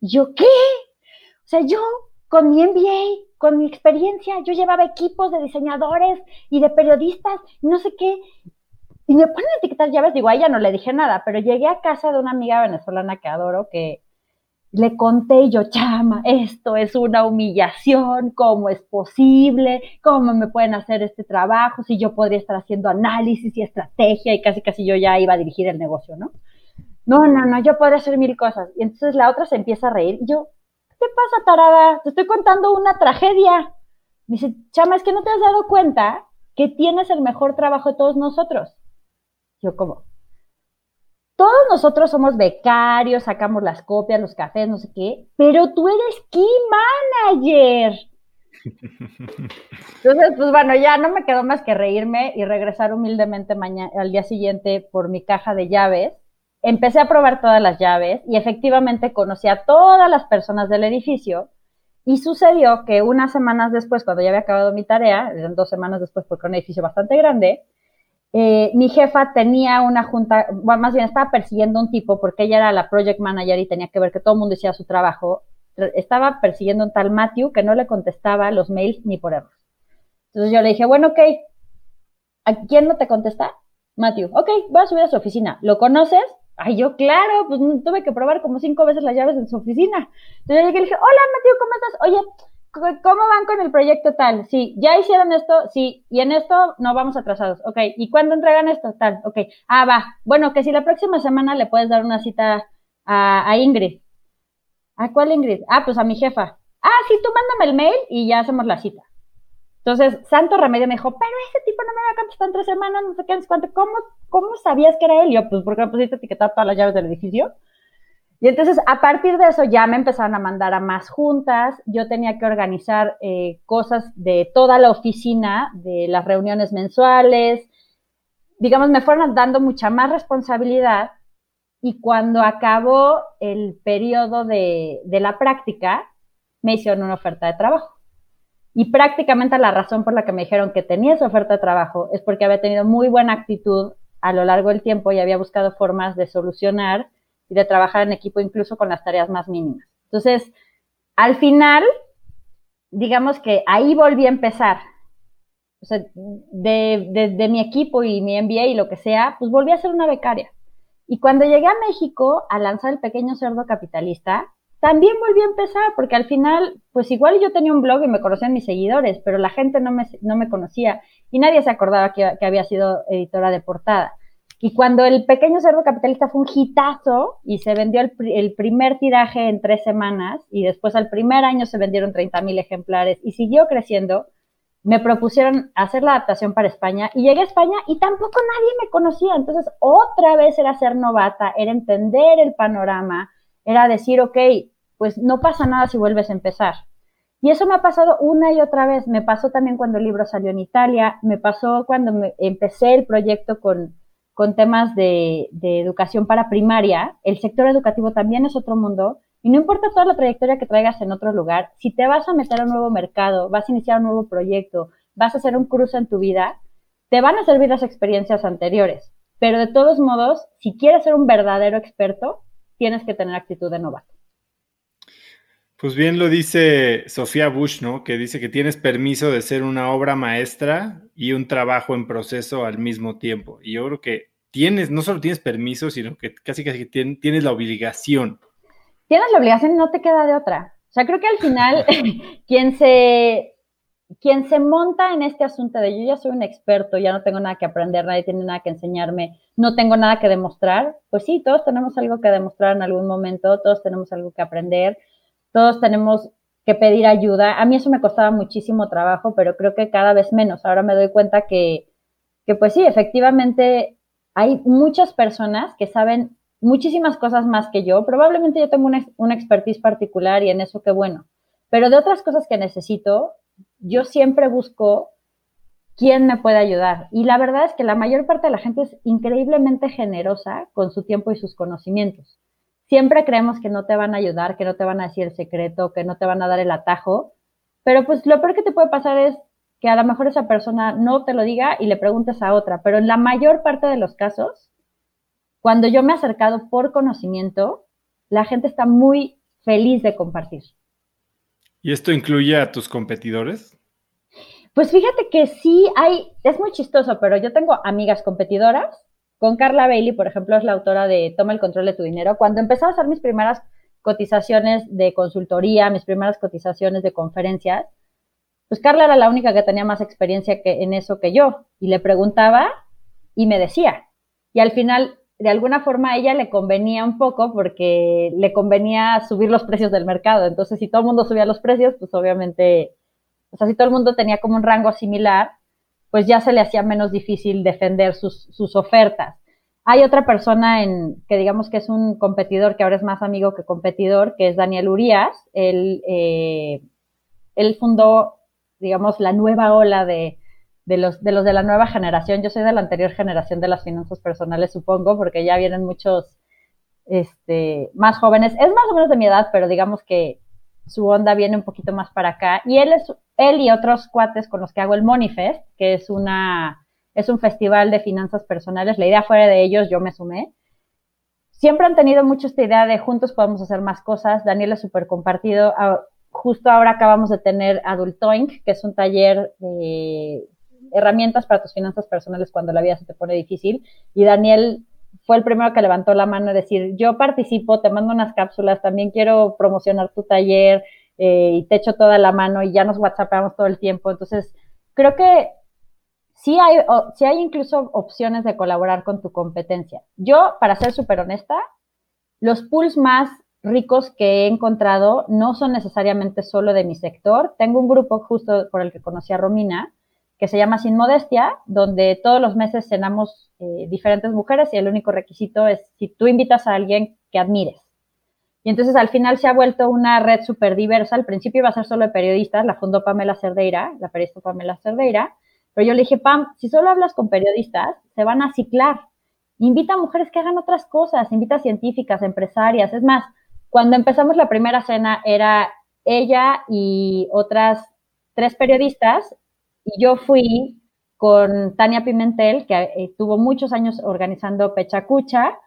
¿Yo qué? O sea, yo con mi MBA, con mi experiencia, yo llevaba equipos de diseñadores y de periodistas, no sé qué. Y me ponen a etiquetar llaves, digo, a ella no le dije nada, pero llegué a casa de una amiga venezolana que adoro, que le conté yo, chama, esto es una humillación, ¿cómo es posible? ¿Cómo me pueden hacer este trabajo si yo podría estar haciendo análisis y estrategia y casi casi yo ya iba a dirigir el negocio, ¿no? No, no, no, yo podría hacer mil cosas. Y entonces la otra se empieza a reír y yo, ¿qué pasa, tarada? Te estoy contando una tragedia. Me dice, chama, es que no te has dado cuenta que tienes el mejor trabajo de todos nosotros. Yo, ¿cómo? Todos nosotros somos becarios, sacamos las copias, los cafés, no sé qué, pero tú eres key manager. *laughs* Entonces, pues bueno, ya no me quedó más que reírme y regresar humildemente mañana, al día siguiente por mi caja de llaves. Empecé a probar todas las llaves y efectivamente conocí a todas las personas del edificio. Y sucedió que unas semanas después, cuando ya había acabado mi tarea, dos semanas después porque era un edificio bastante grande, eh, mi jefa tenía una junta, más bien estaba persiguiendo un tipo porque ella era la project manager y tenía que ver que todo el mundo hiciera su trabajo. Estaba persiguiendo un tal Matthew que no le contestaba los mails ni por error. Entonces yo le dije, bueno, ok, ¿a quién no te contesta? Matthew, ok, voy a subir a su oficina. ¿Lo conoces? Ay, yo, claro, pues tuve que probar como cinco veces las llaves en su oficina. Entonces yo le dije, hola Matthew, ¿cómo estás? Oye, ¿Cómo van con el proyecto tal? Sí, ya hicieron esto, sí, y en esto no vamos atrasados, ok. ¿Y cuándo entregan esto? Tal, ok. Ah, va. Bueno, que si la próxima semana le puedes dar una cita a, Ingrid. ¿A cuál Ingrid? Ah, pues a mi jefa. Ah, sí, tú mándame el mail y ya hacemos la cita. Entonces, Santo Remedio me dijo, pero ese tipo no me va a contestar en tres semanas, no sé qué, no sé cuánto. ¿Cómo, ¿Cómo sabías que era él? Yo, pues, porque me pusiste etiquetar todas las llaves del edificio? Y entonces a partir de eso ya me empezaron a mandar a más juntas, yo tenía que organizar eh, cosas de toda la oficina, de las reuniones mensuales, digamos, me fueron dando mucha más responsabilidad. Y cuando acabó el periodo de, de la práctica, me hicieron una oferta de trabajo. Y prácticamente la razón por la que me dijeron que tenía esa oferta de trabajo es porque había tenido muy buena actitud a lo largo del tiempo y había buscado formas de solucionar y de trabajar en equipo incluso con las tareas más mínimas. Entonces, al final, digamos que ahí volví a empezar. O sea, de, mi equipo y mi MBA y lo que sea, pues volví a ser una becaria. Y cuando llegué a México a lanzar el pequeño cerdo capitalista, también volví a empezar, porque al final, pues igual yo tenía un blog y me conocían mis seguidores, pero la gente no me, no me conocía y nadie se acordaba que, había sido editora de portada. Y cuando el pequeño cerdo capitalista fue un hitazo y se vendió el, el primer tiraje en tres semanas y después al primer año se vendieron 30 mil ejemplares y siguió creciendo, me propusieron hacer la adaptación para España y llegué a España y tampoco nadie me conocía. Entonces otra vez era ser novata, era entender el panorama, era decir, ok, pues no pasa nada si vuelves a empezar. Y eso me ha pasado una y otra vez. Me pasó también cuando el libro salió en Italia, me pasó cuando me empecé el proyecto con, con temas de, de, educación para primaria. El sector educativo también es otro mundo. Y no importa toda la trayectoria que traigas en otro lugar, si te vas a meter a un nuevo mercado, vas a iniciar un nuevo proyecto, vas a hacer un cruce en tu vida, te van a servir las experiencias anteriores. Pero de todos modos, si quieres ser un verdadero experto, tienes que tener actitud de novato. Pues bien lo dice Sofía Bush, ¿no? Que dice que tienes permiso de ser una obra maestra y un trabajo en proceso al mismo tiempo. Y yo creo que tienes, no solo tienes permiso, sino que casi casi tienes la obligación. Tienes la obligación y no te queda de otra. O sea, creo que al final *laughs* *laughs* quien se quien se monta en este asunto de yo ya soy un experto, ya no tengo nada que aprender, nadie tiene nada que enseñarme, no tengo nada que demostrar, pues sí, todos tenemos algo que demostrar en algún momento, todos tenemos algo que aprender, todos tenemos que pedir ayuda. A mí eso me costaba muchísimo trabajo, pero creo que cada vez menos. Ahora me doy cuenta que, que pues sí, efectivamente hay muchas personas que saben muchísimas cosas más que yo. Probablemente yo tengo una, una expertise particular y en eso qué bueno. Pero de otras cosas que necesito, yo siempre busco quién me puede ayudar. Y la verdad es que la mayor parte de la gente es increíblemente generosa con su tiempo y sus conocimientos. Siempre creemos que no te van a ayudar, que no te van a decir el secreto, que no te van a dar el atajo, pero pues lo peor que te puede pasar es que a lo mejor esa persona no te lo diga y le preguntes a otra, pero en la mayor parte de los casos, cuando yo me he acercado por conocimiento, la gente está muy feliz de compartir. ¿Y esto incluye a tus competidores? Pues fíjate que sí hay, es muy chistoso, pero yo tengo amigas competidoras. Con Carla Bailey, por ejemplo, es la autora de Toma el control de tu dinero. Cuando empecé a hacer mis primeras cotizaciones de consultoría, mis primeras cotizaciones de conferencias, pues Carla era la única que tenía más experiencia que, en eso que yo. Y le preguntaba y me decía. Y al final de alguna forma a ella le convenía un poco porque le convenía subir los precios del mercado. Entonces, si todo el mundo subía los precios, pues obviamente, o sea, si todo el mundo tenía como un rango similar, pues ya se le hacía menos difícil defender sus, sus ofertas. Hay otra persona en, que digamos que es un competidor, que ahora es más amigo que competidor, que es Daniel Urias. Él, eh, él fundó, digamos, la nueva ola de, de los, de los de la nueva generación. Yo soy de la anterior generación de las finanzas personales, supongo, porque ya vienen muchos este, más jóvenes. Es más o menos de mi edad, pero digamos que su onda viene un poquito más para acá. Y él es, él y otros cuates con los que hago el Monifest, que es una, es un festival de finanzas personales. La idea fuera de ellos, yo me sumé. Siempre han tenido mucho esta idea de juntos podemos hacer más cosas. Daniel es súper compartido. Ah, justo ahora acabamos de tener Adultoink, que es un taller de herramientas para tus finanzas personales cuando la vida se te pone difícil. Y Daniel fue el primero que levantó la mano y decir, yo participo, te mando unas cápsulas, también quiero promocionar tu taller eh, y te echo toda la mano y ya nos whatsappamos todo el tiempo. Entonces, creo que sí hay, sí hay incluso opciones de colaborar con tu competencia. Yo, para ser súper honesta, los pools más ricos que he encontrado no son necesariamente solo de mi sector. Tengo un grupo justo por el que conocí a Romina, que se llama Sin Modestia, donde todos los meses cenamos eh, diferentes mujeres y el único requisito es si tú invitas a alguien que admires. Y entonces al final se ha vuelto una red súper diversa. Al principio iba a ser solo de periodistas, la fundó Pamela Cerdeira, la periodista Pamela Cerdeira. Pero yo le dije, Pam, si solo hablas con periodistas, se van a ciclar. Invita a mujeres que hagan otras cosas, invita a científicas, empresarias. Es más, cuando empezamos la primera cena era ella y otras tres periodistas y yo fui con Tania Pimentel, que eh, tuvo muchos años organizando Pechacucha,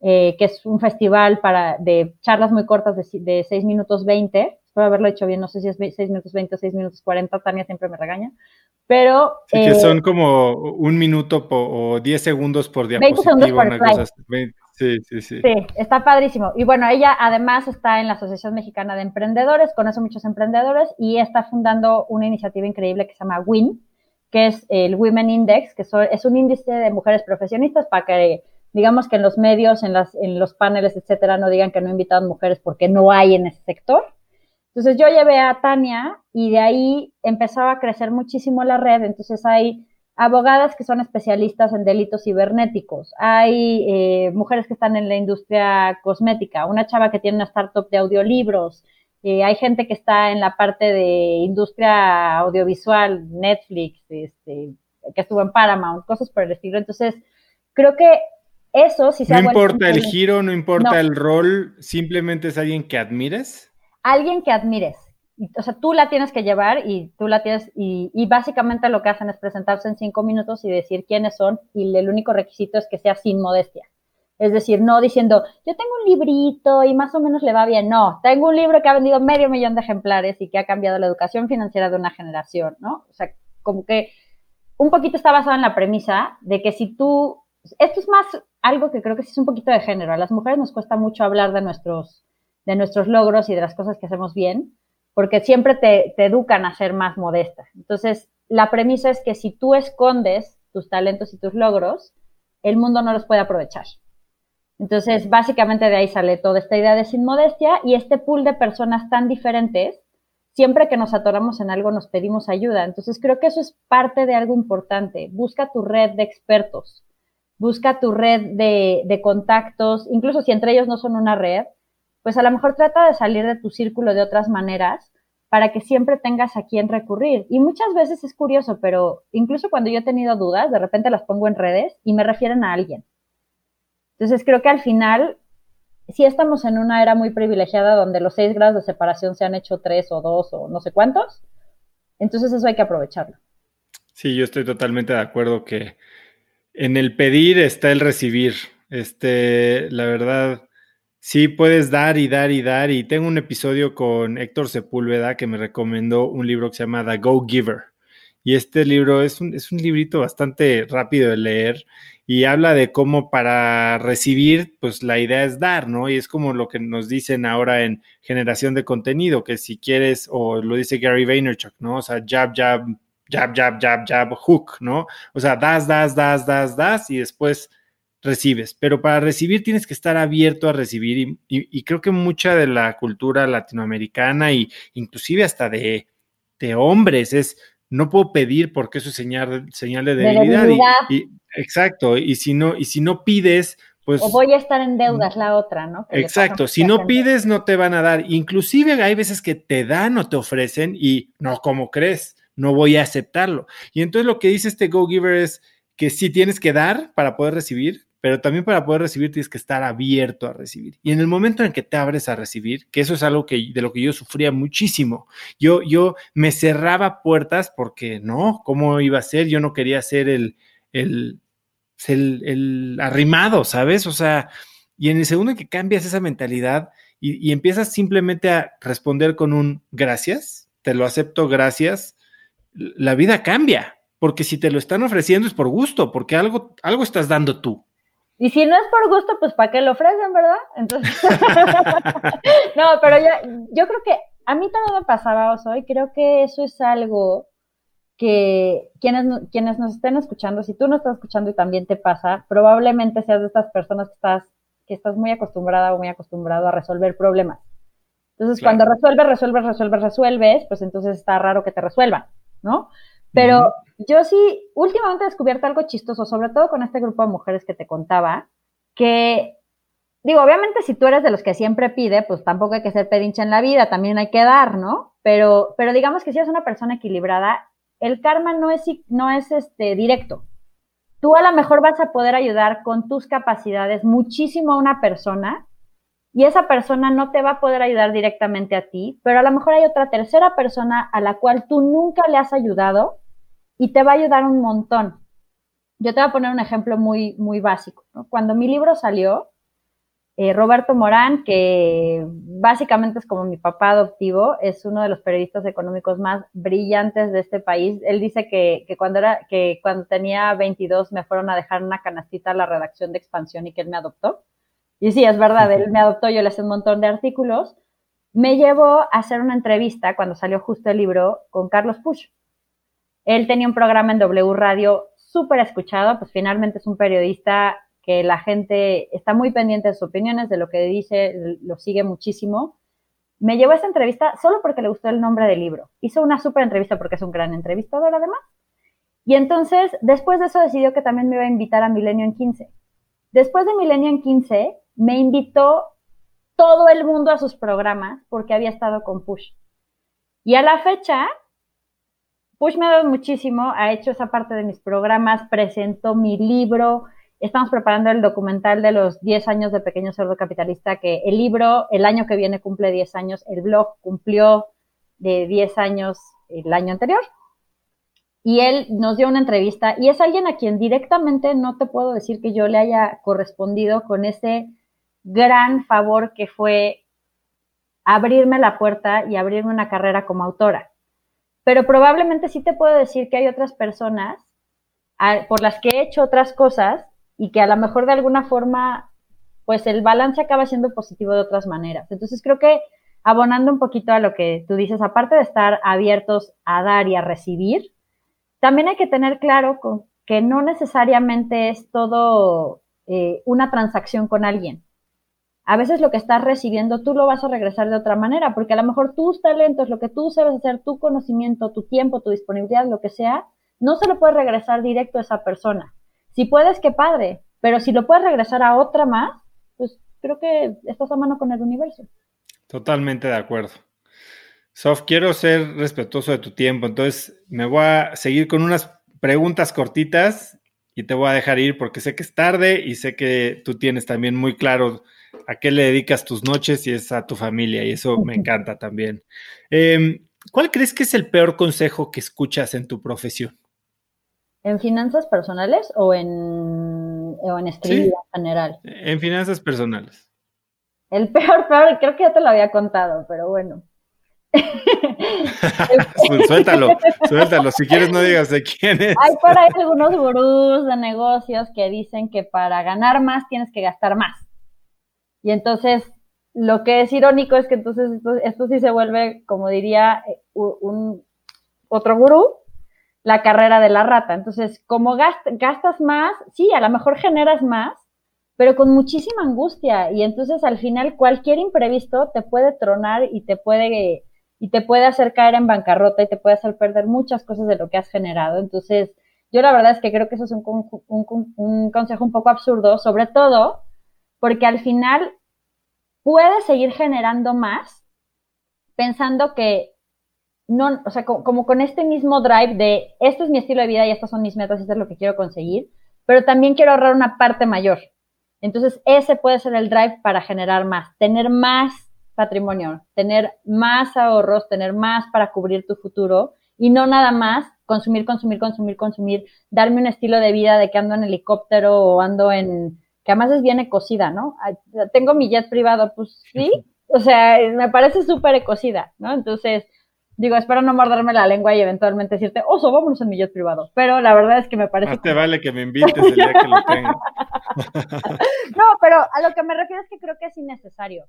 eh, que es un festival para, de charlas muy cortas de, de 6 minutos 20. Espero haberlo hecho bien, no sé si es 6 minutos 20 o 6 minutos 40, Tania siempre me regaña. Pero. Sí, que son eh, como un minuto o 10 segundos por diapositiva. una cosa Sí, sí, sí. Sí, está padrísimo. Y bueno, ella además está en la Asociación Mexicana de Emprendedores, conoce muchos emprendedores y está fundando una iniciativa increíble que se llama WIN, que es el Women Index, que es un índice de mujeres profesionistas para que digamos que en los medios, en, las, en los paneles, etcétera, no digan que no invitan mujeres porque no hay en ese sector. Entonces yo llevé a Tania y de ahí empezaba a crecer muchísimo la red. Entonces hay abogadas que son especialistas en delitos cibernéticos, hay eh, mujeres que están en la industria cosmética, una chava que tiene una startup de audiolibros, eh, hay gente que está en la parte de industria audiovisual, Netflix, este, que estuvo en Paramount, cosas por el estilo. Entonces, creo que eso sí se No importa el giro, no importa el rol, simplemente es alguien que admires. Alguien que admires. O sea, tú la tienes que llevar y tú la tienes, y, básicamente lo que hacen es presentarse en cinco minutos y decir quiénes son, y el único requisito es que sea sin modestia. Es decir, no diciendo, yo tengo un librito y más o menos le va bien. No, tengo un libro que ha vendido medio millón de ejemplares y que ha cambiado la educación financiera de una generación, ¿no? O sea, como que un poquito está basado en la premisa de que si tú, esto es más algo que creo que sí es un poquito de género. A las mujeres nos cuesta mucho hablar de nuestros, de nuestros logros y de las cosas que hacemos bien, porque siempre te, te educan a ser más modesta. Entonces, la premisa es que si tú escondes tus talentos y tus logros, el mundo no los puede aprovechar. Entonces, básicamente de ahí sale toda esta idea de sin modestia y este pool de personas tan diferentes, siempre que nos atoramos en algo nos pedimos ayuda. Entonces, creo que eso es parte de algo importante. Busca tu red de expertos busca tu red de, contactos, incluso si entre ellos no son una red, pues a lo mejor trata de salir de tu círculo de otras maneras para que siempre tengas a quién recurrir. Y muchas veces es curioso, pero incluso cuando yo he tenido dudas, de repente las pongo en redes y me refieren a alguien. Entonces creo que al final, si estamos en una era muy privilegiada donde los seis grados de separación se han hecho tres o dos o no sé cuántos, entonces eso hay que aprovecharlo. Sí, yo estoy totalmente de acuerdo que en el pedir está el recibir. Este, la verdad, sí puedes dar y dar y dar. Y tengo un episodio con Héctor Sepúlveda que me recomendó un libro que se llama The Go Giver. Y este libro es un, es un librito bastante rápido de leer y habla de cómo para recibir, pues la idea es dar, ¿no? Y es como lo que nos dicen ahora en generación de contenido, que si quieres, o lo dice Gary Vaynerchuk, ¿no? O sea, jab, jab, jab, jab, jab, jab, hook, ¿no? O sea, das, das, das, das, das y después recibes. Pero para recibir tienes que estar abierto a recibir y, creo que mucha de la cultura latinoamericana y inclusive hasta de, de hombres es no puedo pedir porque eso es señal, señal de debilidad. Y, exacto, y si no, y si no pides, pues... O voy a estar en deudas, la otra, ¿no? exacto, si no pides, no te van a dar. Inclusive hay veces que te dan o te ofrecen y no, como crees? no voy a aceptarlo. Y entonces lo que dice este Go Giver es que sí tienes que dar para poder recibir, pero también para poder recibir tienes que estar abierto a recibir. Y en el momento en que te abres a recibir, que eso es algo que, de lo que yo sufría muchísimo, yo, yo me cerraba puertas porque no, ¿cómo iba a ser? Yo no quería ser el, el, el, arrimado, ¿sabes? O sea, y en el segundo en que cambias esa mentalidad y, y empiezas simplemente a responder con un gracias, te lo acepto, gracias, la vida cambia, porque si te lo están ofreciendo es por gusto, porque algo, algo estás dando tú. Y si no es por gusto, pues ¿para qué lo ofrecen, verdad? Entonces, *laughs* no, pero yo, yo creo que a mí también me pasaba hoy, creo que eso es algo que quienes, quienes nos estén escuchando, si tú no estás escuchando y también te pasa, probablemente seas de estas personas que estás, que estás muy acostumbrada o muy acostumbrado a resolver problemas. Entonces, cuando resuelves, resuelves, resuelves, resuelves, pues entonces está raro que te resuelvan. ¿no? Pero yo sí, últimamente he descubierto algo chistoso, sobre todo con este grupo de mujeres que te contaba, que digo, obviamente si tú eres de los que siempre pide, pues tampoco hay que ser pedinche en la vida, también hay que dar, ¿no? Pero, pero digamos que si eres una persona equilibrada, el karma no es, no es este, directo. Tú a lo mejor vas a poder ayudar con tus capacidades muchísimo a una persona y esa persona no te va a poder ayudar directamente a ti, pero a lo mejor hay otra tercera persona a la cual tú nunca le has ayudado y te va a ayudar un montón. Yo te voy a poner un ejemplo muy, muy básico. Cuando mi libro salió, eh, Roberto Morán, que básicamente es como mi papá adoptivo, es uno de los periodistas económicos más brillantes de este país. Él dice que, cuando, era, que cuando tenía 22 me fueron a dejar una canastita a la redacción de Expansión y que él me adoptó. Y sí, es verdad, él me adoptó, yo le hice un montón de artículos. Me llevó a hacer una entrevista cuando salió justo el libro con Carlos Push. Él tenía un programa en W Radio súper escuchado, pues finalmente es un periodista que la gente está muy pendiente de sus opiniones, de lo que dice, lo sigue muchísimo. Me llevó a esa entrevista solo porque le gustó el nombre del libro. Hizo una súper entrevista porque es un gran entrevistador además. Y entonces, después de eso, decidió que también me iba a invitar a Milenio en 15. Después de Milenio en 15, me invitó todo el mundo a sus programas porque había estado con Push. Y a la fecha, Push me ha dado muchísimo, ha hecho esa parte de mis programas, presentó mi libro, Estamos preparando el documental de los 10 años de Pequeño Cerdo Capitalista, que el libro el año que viene cumple 10 años, el blog cumplió de 10 años el año anterior. Y él nos dio una entrevista y es alguien a quien directamente no te puedo decir que yo le haya correspondido con ese gran favor que fue abrirme la puerta y abrirme una carrera como autora. Pero probablemente sí te puedo decir que hay otras personas por las que he hecho otras cosas y que a lo mejor de alguna forma, pues el balance acaba siendo positivo de otras maneras. Entonces creo que abonando un poquito a lo que tú dices, aparte de estar abiertos a dar y a recibir, también hay que tener claro que no necesariamente es todo eh, una transacción con alguien. A veces lo que estás recibiendo tú lo vas a regresar de otra manera, porque a lo mejor tus talentos, lo que tú sabes hacer, tu conocimiento, tu tiempo, tu disponibilidad, lo que sea, no se lo puedes regresar directo a esa persona. Si puedes, qué padre, pero si lo puedes regresar a otra más, pues creo que estás a mano con el universo. Totalmente de acuerdo. Sof, quiero ser respetuoso de tu tiempo, entonces me voy a seguir con unas preguntas cortitas y te voy a dejar ir porque sé que es tarde y sé que tú tienes también muy claro a qué le dedicas tus noches y es a tu familia y eso me encanta también. Em, ¿Cuál crees que es el peor consejo que escuchas en tu profesión? ¿En finanzas personales o en, o en en general? En finanzas personales. El peor, peor, creo que ya te lo había contado, pero bueno. *laughs* suéltalo, *laughs* suéltalo. Si quieres, no digas de quién es. Hay por ahí algunos gurús de negocios que dicen que para ganar más tienes que gastar más. Y entonces, lo que es irónico es que entonces esto, sí se vuelve, como diría eh, un otro gurú, la carrera de la rata. Entonces, como gastas más, sí, a lo mejor generas más, pero con muchísima angustia. Y entonces al final cualquier imprevisto te puede tronar y te puede, y te puede hacer caer en bancarrota y te puede hacer perder muchas cosas de lo que has generado. Entonces, yo la verdad es que creo que eso es un, un consejo un poco absurdo, sobre todo porque al final puedes seguir generando más pensando que no, o sea, como, con este mismo drive de esto es mi estilo de vida y estas son mis metas esto es lo que quiero conseguir, pero también quiero ahorrar una parte mayor. Entonces, ese puede ser el drive para generar más, tener más patrimonio, tener más ahorros, tener más para cubrir tu futuro y no nada más consumir, consumir, consumir, consumir, darme un estilo de vida de que ando en helicóptero o ando en, que además es bien ecocida, ¿no? Tengo mi jet privado, pues sí, o sea, me parece súper ecocida, ¿no? Entonces, Digo, espero no morderme la lengua y eventualmente decirte, oso, vámonos en mi jet privado. Pero la verdad es que me parece. No te vale que me invites el día que lo tenga. *laughs* no, pero a lo que me refiero es que creo que es innecesario.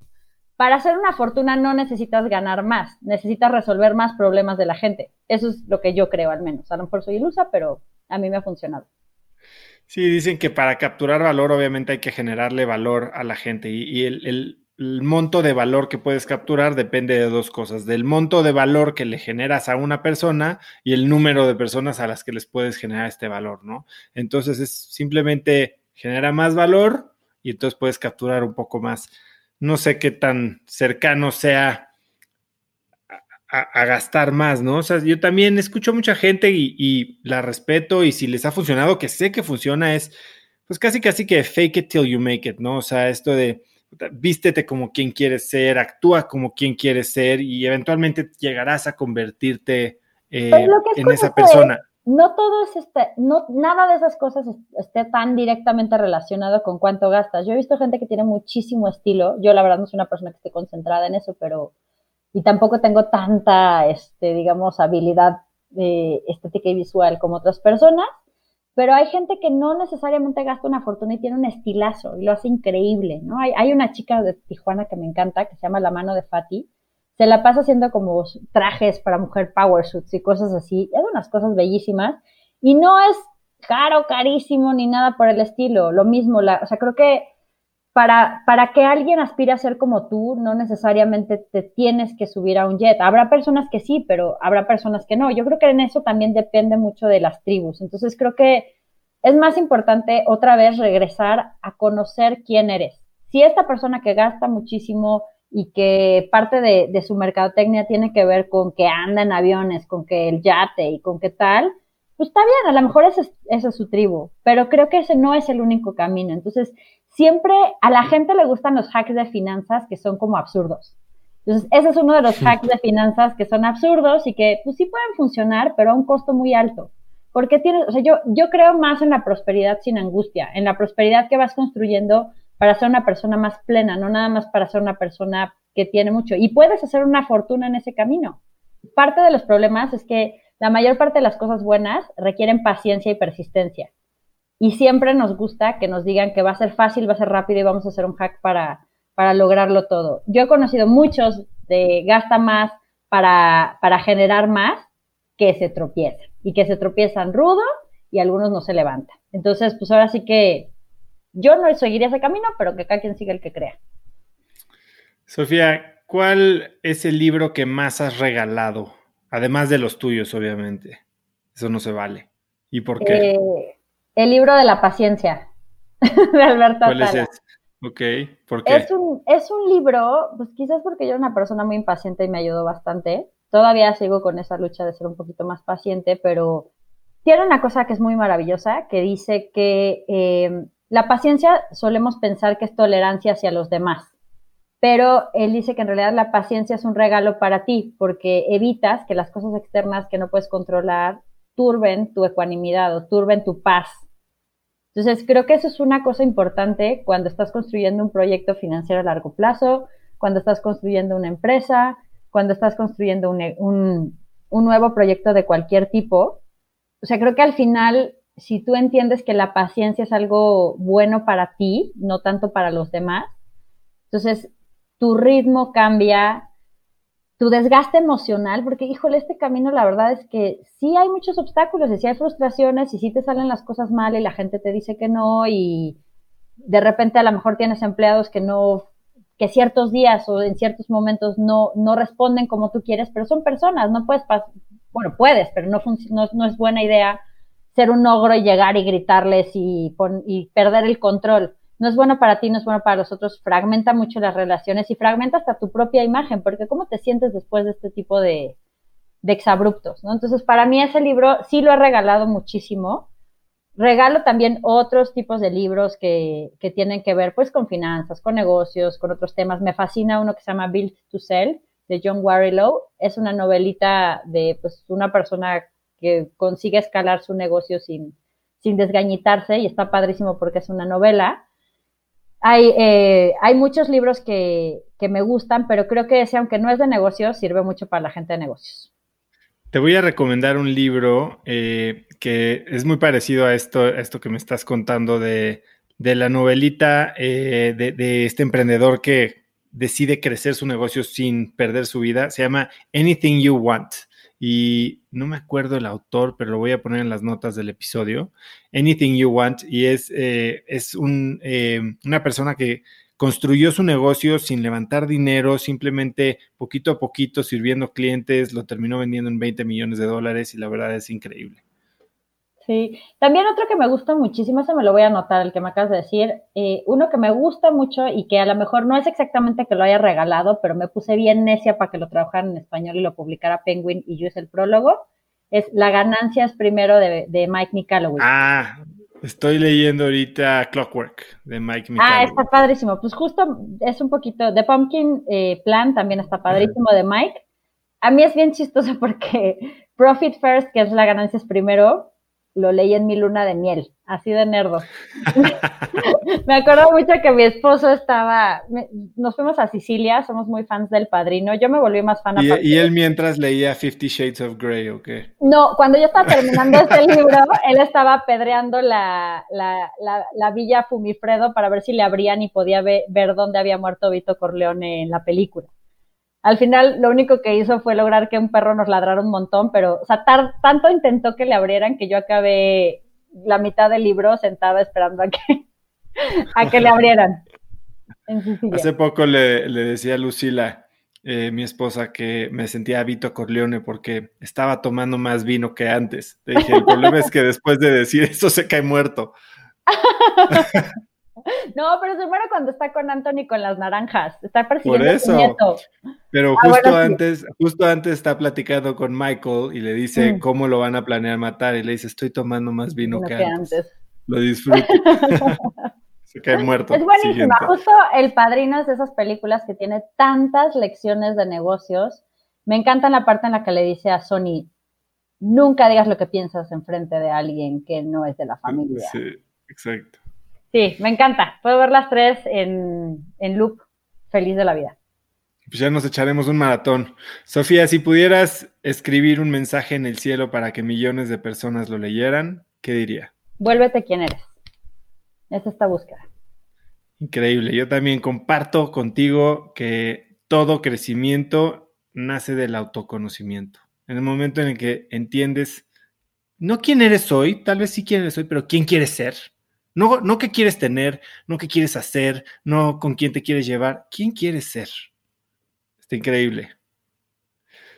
Para hacer una fortuna no necesitas ganar más, necesitas resolver más problemas de la gente. Eso es lo que yo creo, al menos. A lo mejor soy ilusa, pero a mí me ha funcionado. Sí, dicen que para capturar valor, obviamente hay que generarle valor a la gente. Y, el el monto de valor que puedes capturar depende de dos cosas, del monto de valor que le generas a una persona y el número de personas a las que les puedes generar este valor, ¿no? Entonces es simplemente genera más valor y entonces puedes capturar un poco más. No sé qué tan cercano sea a, gastar más, ¿no? O sea, yo también escucho a mucha gente y, y, la respeto y si les ha funcionado, que sé que funciona, es pues casi casi que fake it till you make it, ¿no? O sea, esto de vístete como quien quieres ser, actúa como quien quieres ser y eventualmente llegarás a convertirte eh, en esa persona. no todo es este, no, nada de esas cosas esté tan directamente relacionado con cuánto gastas. Yo he visto gente que tiene muchísimo estilo. Yo la verdad no soy una persona que esté concentrada en eso, pero y tampoco tengo tanta, este, digamos, habilidad eh, estética y visual como otras personas, pero hay gente que no necesariamente gasta una fortuna y tiene un estilazo y lo hace increíble, ¿no? Hay, una chica de Tijuana que me encanta, que se llama La Mano de Fati, se la pasa haciendo como trajes para mujer power suits y cosas así, es unas cosas bellísimas, y no es caro, carísimo, ni nada por el estilo, lo mismo, la, o sea, creo que para, para que alguien aspire a ser como tú, no necesariamente te tienes que subir a un jet. Habrá personas que sí, pero habrá personas que no. Yo creo que en eso también depende mucho de las tribus. Entonces creo que es más importante otra vez regresar a conocer quién eres. Si esta persona que gasta muchísimo y que parte de, su mercadotecnia tiene que ver con que anda en aviones, con que el yate y con qué tal, pues está bien, a lo mejor esa es su tribu, pero creo que ese no es el único camino. Entonces, siempre a la gente le gustan los hacks de finanzas que son como absurdos. Entonces, ese es uno de los hacks de finanzas que son absurdos y que pues sí pueden funcionar, pero a un costo muy alto. Porque tienes, o sea, yo, yo creo más en la prosperidad sin angustia, en la prosperidad que vas construyendo para ser una persona más plena, no nada más para ser una persona que tiene mucho. Y puedes hacer una fortuna en ese camino. Parte de los problemas es que la mayor parte de las cosas buenas requieren paciencia y persistencia y siempre nos gusta que nos digan que va a ser fácil, va a ser rápido y vamos a hacer un hack para, para lograrlo todo. Yo he conocido muchos de gasta más para, para generar más que se tropiezan y que se tropiezan rudo y algunos no se levantan. Entonces, pues ahora sí que yo no seguiría ese camino, pero que cada quien siga el que crea. Sofía, ¿cuál es el libro que más has regalado? Además de los tuyos, obviamente. Eso no se vale. ¿Y por qué? Eh, el libro de la paciencia, *laughs* de Alberto ¿Cuál es ese? Ok, ¿por qué? Es un, es un libro, pues quizás porque yo era una persona muy impaciente y me ayudó bastante. Todavía sigo con esa lucha de ser un poquito más paciente, pero tiene una cosa que es muy maravillosa, que dice que em, la paciencia solemos pensar que es tolerancia hacia los demás, pero él dice que en realidad la paciencia es un regalo para ti, porque evitas que las cosas externas que no puedes controlar turben tu ecuanimidad o turben tu paz entonces, creo que eso es una cosa importante cuando estás construyendo un proyecto financiero a largo plazo, cuando estás construyendo una empresa, cuando estás construyendo un, nuevo proyecto de cualquier tipo. O sea, creo que al final, si tú entiendes que la paciencia es algo bueno para ti, no tanto para los demás, entonces tu ritmo cambia, tu desgaste emocional, porque híjole, este camino la verdad es que sí hay muchos obstáculos y sí hay frustraciones y sí te salen las cosas mal y la gente te dice que no y de repente a lo mejor tienes empleados que no, que ciertos días o en ciertos momentos no, no responden como tú quieres, pero son personas, no puedes, bueno, puedes, pero no, no, es buena idea ser un ogro y llegar y gritarles y, y perder el control no es bueno para ti, no es bueno para los otros, fragmenta mucho las relaciones y fragmenta hasta tu propia imagen, porque ¿cómo te sientes después de este tipo de, de exabruptos? ¿no? Entonces, para mí ese libro sí lo he regalado muchísimo. Regalo también otros tipos de libros que, que tienen que ver pues con finanzas, con negocios, con otros temas. Me fascina uno que se llama Build to Sell de John Warrilow. Es una novelita de pues una persona que consigue escalar su negocio sin, sin desgañitarse y está padrísimo porque es una novela hay, eh, hay muchos libros que, me gustan, pero creo que ese, aunque no es de negocios, sirve mucho para la gente de negocios. Te voy a recomendar un libro eh, que es muy parecido a esto, esto que me estás contando de, la novelita eh, de, de, este emprendedor que decide crecer su negocio sin perder su vida. Se llama Anything You Want y no me acuerdo el autor, pero lo voy a poner en las notas del episodio, Anything You Want, y es, eh, es un, eh, una persona que construyó su negocio sin levantar dinero, simplemente poquito a poquito sirviendo clientes, lo terminó vendiendo en 20 millones de dólares y la verdad es increíble. Sí, también otro que me gusta muchísimo, ese me lo voy a anotar, el que me acabas de decir, eh, uno que me gusta mucho y que a lo mejor no es exactamente que lo haya regalado, pero me puse bien necia para que lo trabajaran en español y lo publicara Penguin y yo es el prólogo, es La ganancia es primero de, de Mike Micalloway. Ah, estoy leyendo ahorita Clockwork de Mike Micalloway. Ah, está padrísimo, pues justo es un poquito, The Pumpkin eh, Plan también está padrísimo de Mike. A mí es bien chistoso *laughs* porque Profit First, que es la ganancia es primero, lo leí en mi luna de miel, así de nerdo. *laughs* me acuerdo mucho que mi esposo estaba, nos fuimos a Sicilia, somos muy fans del padrino, yo me volví más fan. ¿Y, ¿y él mientras leía Fifty Shades of Grey o qué? No, cuando yo estaba terminando este *laughs* libro, él estaba apedreando la, la, la, villa Fumifredo para ver si le abrían y podía ver, ver dónde había muerto Vito Corleone en la película. Al final, lo único que hizo fue lograr que un perro nos ladrara un montón, pero, o sea, tanto intentó que le abrieran que yo acabé la mitad del libro sentada esperando a que, a que le abrieran. Hace poco le, decía a Lucila, eh, mi esposa, que me sentía Vito Corleone porque estaba tomando más vino que antes. Le dije, el problema es que después de decir eso se cae muerto. *laughs* No, pero se muere cuando está con Anthony con las naranjas. Está persiguiendo a su nieto. Pero ah, justo antes, justo antes está platicando con Michael y le dice mm. cómo lo van a planear matar. Y le dice, estoy tomando más vino que, antes. Lo disfruto. *laughs* se cae muerto. Es buenísima. Justo El Padrino es de esas películas que tiene tantas lecciones de negocios. Me encanta la parte en la que le dice a Sony, nunca digas lo que piensas en frente de alguien que no es de la familia. Sí, exacto. Sí, me encanta. Puedo ver las tres en, en loop. Feliz de la vida. Pues ya nos echaremos un maratón. Sofía, si pudieras escribir un mensaje en el cielo para que millones de personas lo leyeran, ¿qué diría? Vuélvete quien eres. Es esta búsqueda. Increíble. Yo también comparto contigo que todo crecimiento nace del autoconocimiento. En el momento en el que entiendes no quién eres hoy, tal vez sí quién eres hoy, pero quién quieres ser no, no qué quieres tener, no qué quieres hacer, no con quién te quieres llevar, quién quieres ser. Está increíble.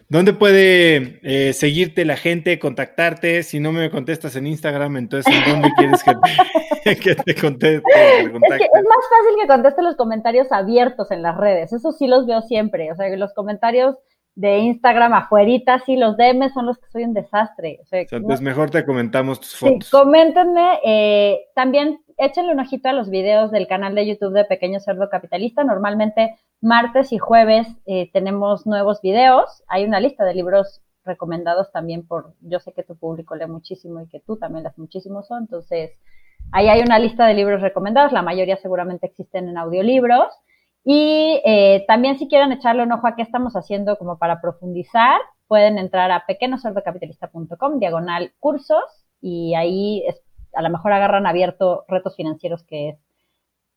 ¿Dónde puede eh, seguirte la gente, contactarte? Si no me contestas en Instagram, entonces ¿en dónde quieres que te, *laughs* conteste? Es, más fácil que conteste los comentarios abiertos en las redes. Eso sí los veo siempre. O sea, los comentarios de Instagram afuerita, sí, los DM son los que soy un desastre. O sea, pues mejor te comentamos tus fotos. Sí, coméntenme, eh, también échenle un ojito a los videos del canal de YouTube de Pequeño Cerdo Capitalista. Normalmente martes y jueves eh, tenemos nuevos videos. Hay una lista de libros recomendados también por, yo sé que tu público lee muchísimo y que tú también lees muchísimo son, entonces ahí hay una lista de libros recomendados, la mayoría seguramente existen en audiolibros. Y eh, también si quieren echarle un ojo a qué estamos haciendo como para profundizar, pueden entrar a pequeñosordocapitalista.com, diagonal cursos, y ahí a lo mejor agarran abierto retos financieros, que es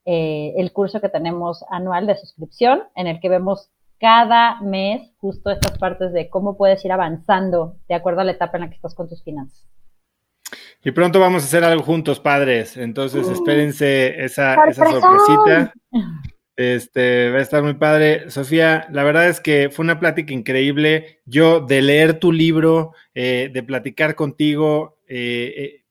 eh, el curso que tenemos anual de suscripción, en el que vemos cada mes justo estas partes de cómo puedes ir avanzando de acuerdo a la etapa en la que estás con tus finanzas. Y pronto vamos a hacer algo juntos, padres. Entonces, espérense esa, esa sorpresita. Este, va a estar muy padre. Sofía, la verdad es que fue una plática increíble. Yo, de leer tu libro, eh, de platicar contigo, eh, eh,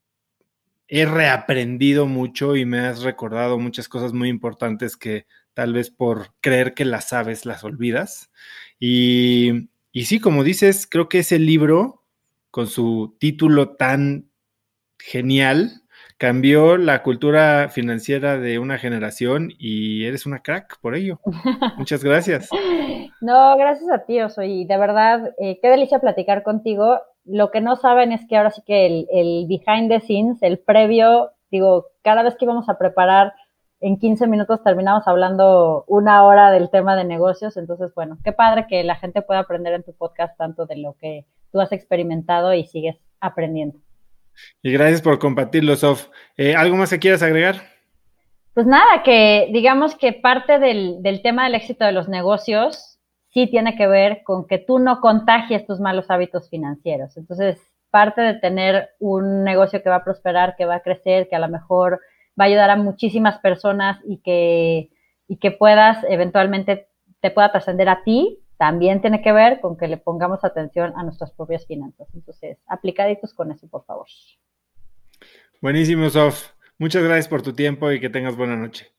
he reaprendido mucho y me has recordado muchas cosas muy importantes que tal vez por creer que las sabes, las olvidas. Y, y sí, como dices, creo que ese libro, con su título tan genial, cambió la cultura financiera de una generación y eres una crack por ello. *laughs* Muchas gracias. No, gracias a ti, soy de verdad, eh, qué delicia platicar contigo. Lo que no saben es que ahora sí que el, el behind the scenes, el previo, digo, cada vez que íbamos a preparar en 15 minutos terminamos hablando una hora del tema de negocios. Entonces, bueno, qué padre que la gente pueda aprender en tu podcast tanto de lo que tú has experimentado y sigues aprendiendo. Y gracias por compartirlo, Sof. Eh, ¿Algo más que quieras agregar? Pues nada, que digamos que parte del, del, tema del éxito de los negocios sí tiene que ver con que tú no contagies tus malos hábitos financieros. Entonces, parte de tener un negocio que va a prosperar, que va a crecer, que a lo mejor va a ayudar a muchísimas personas y que, y que puedas eventualmente te pueda trascender a ti, también tiene que ver con que le pongamos atención a nuestras propias finanzas. Entonces, aplicaditos con eso, por favor. Buenísimo, Sof. Muchas gracias por tu tiempo y que tengas buena noche.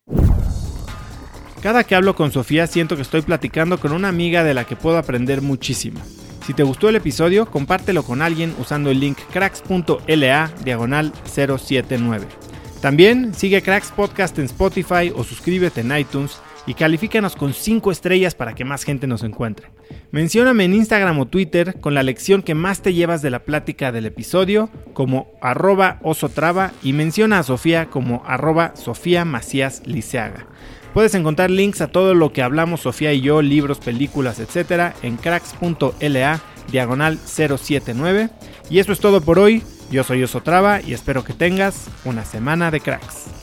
Cada que hablo con Sofía siento que estoy platicando con una amiga de la que puedo aprender muchísimo. Si te gustó el episodio, compártelo con alguien usando el link cracks.la diagonal 079. También sigue Cracks Podcast en Spotify o suscríbete en iTunes y califícanos con 5 estrellas para que más gente nos encuentre. Mencióname en Instagram o Twitter con la lección que más te llevas de la plática del episodio como arroba osotrava y menciona a Sofía como arroba Sofía Macías Liceaga. Puedes encontrar links a todo lo que hablamos Sofía y yo, libros, películas, etc. en cracks.la diagonal 079. Y eso es todo por hoy. Yo soy Osotrava y espero que tengas una semana de cracks.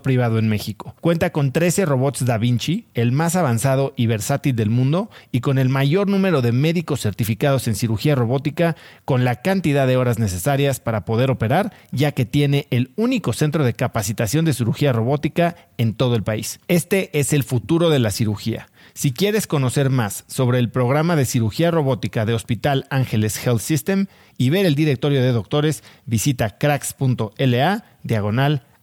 privado en México. Cuenta con 13 robots Da Vinci, el más avanzado y versátil del mundo, y con el mayor número de médicos certificados en cirugía robótica, con la cantidad de horas necesarias para poder operar, ya que tiene el único centro de capacitación de cirugía robótica en todo el país. Este es el futuro de la cirugía. Si quieres conocer más sobre el programa de cirugía robótica de Hospital Ángeles Health System y ver el directorio de doctores, visita cracks.la diagonal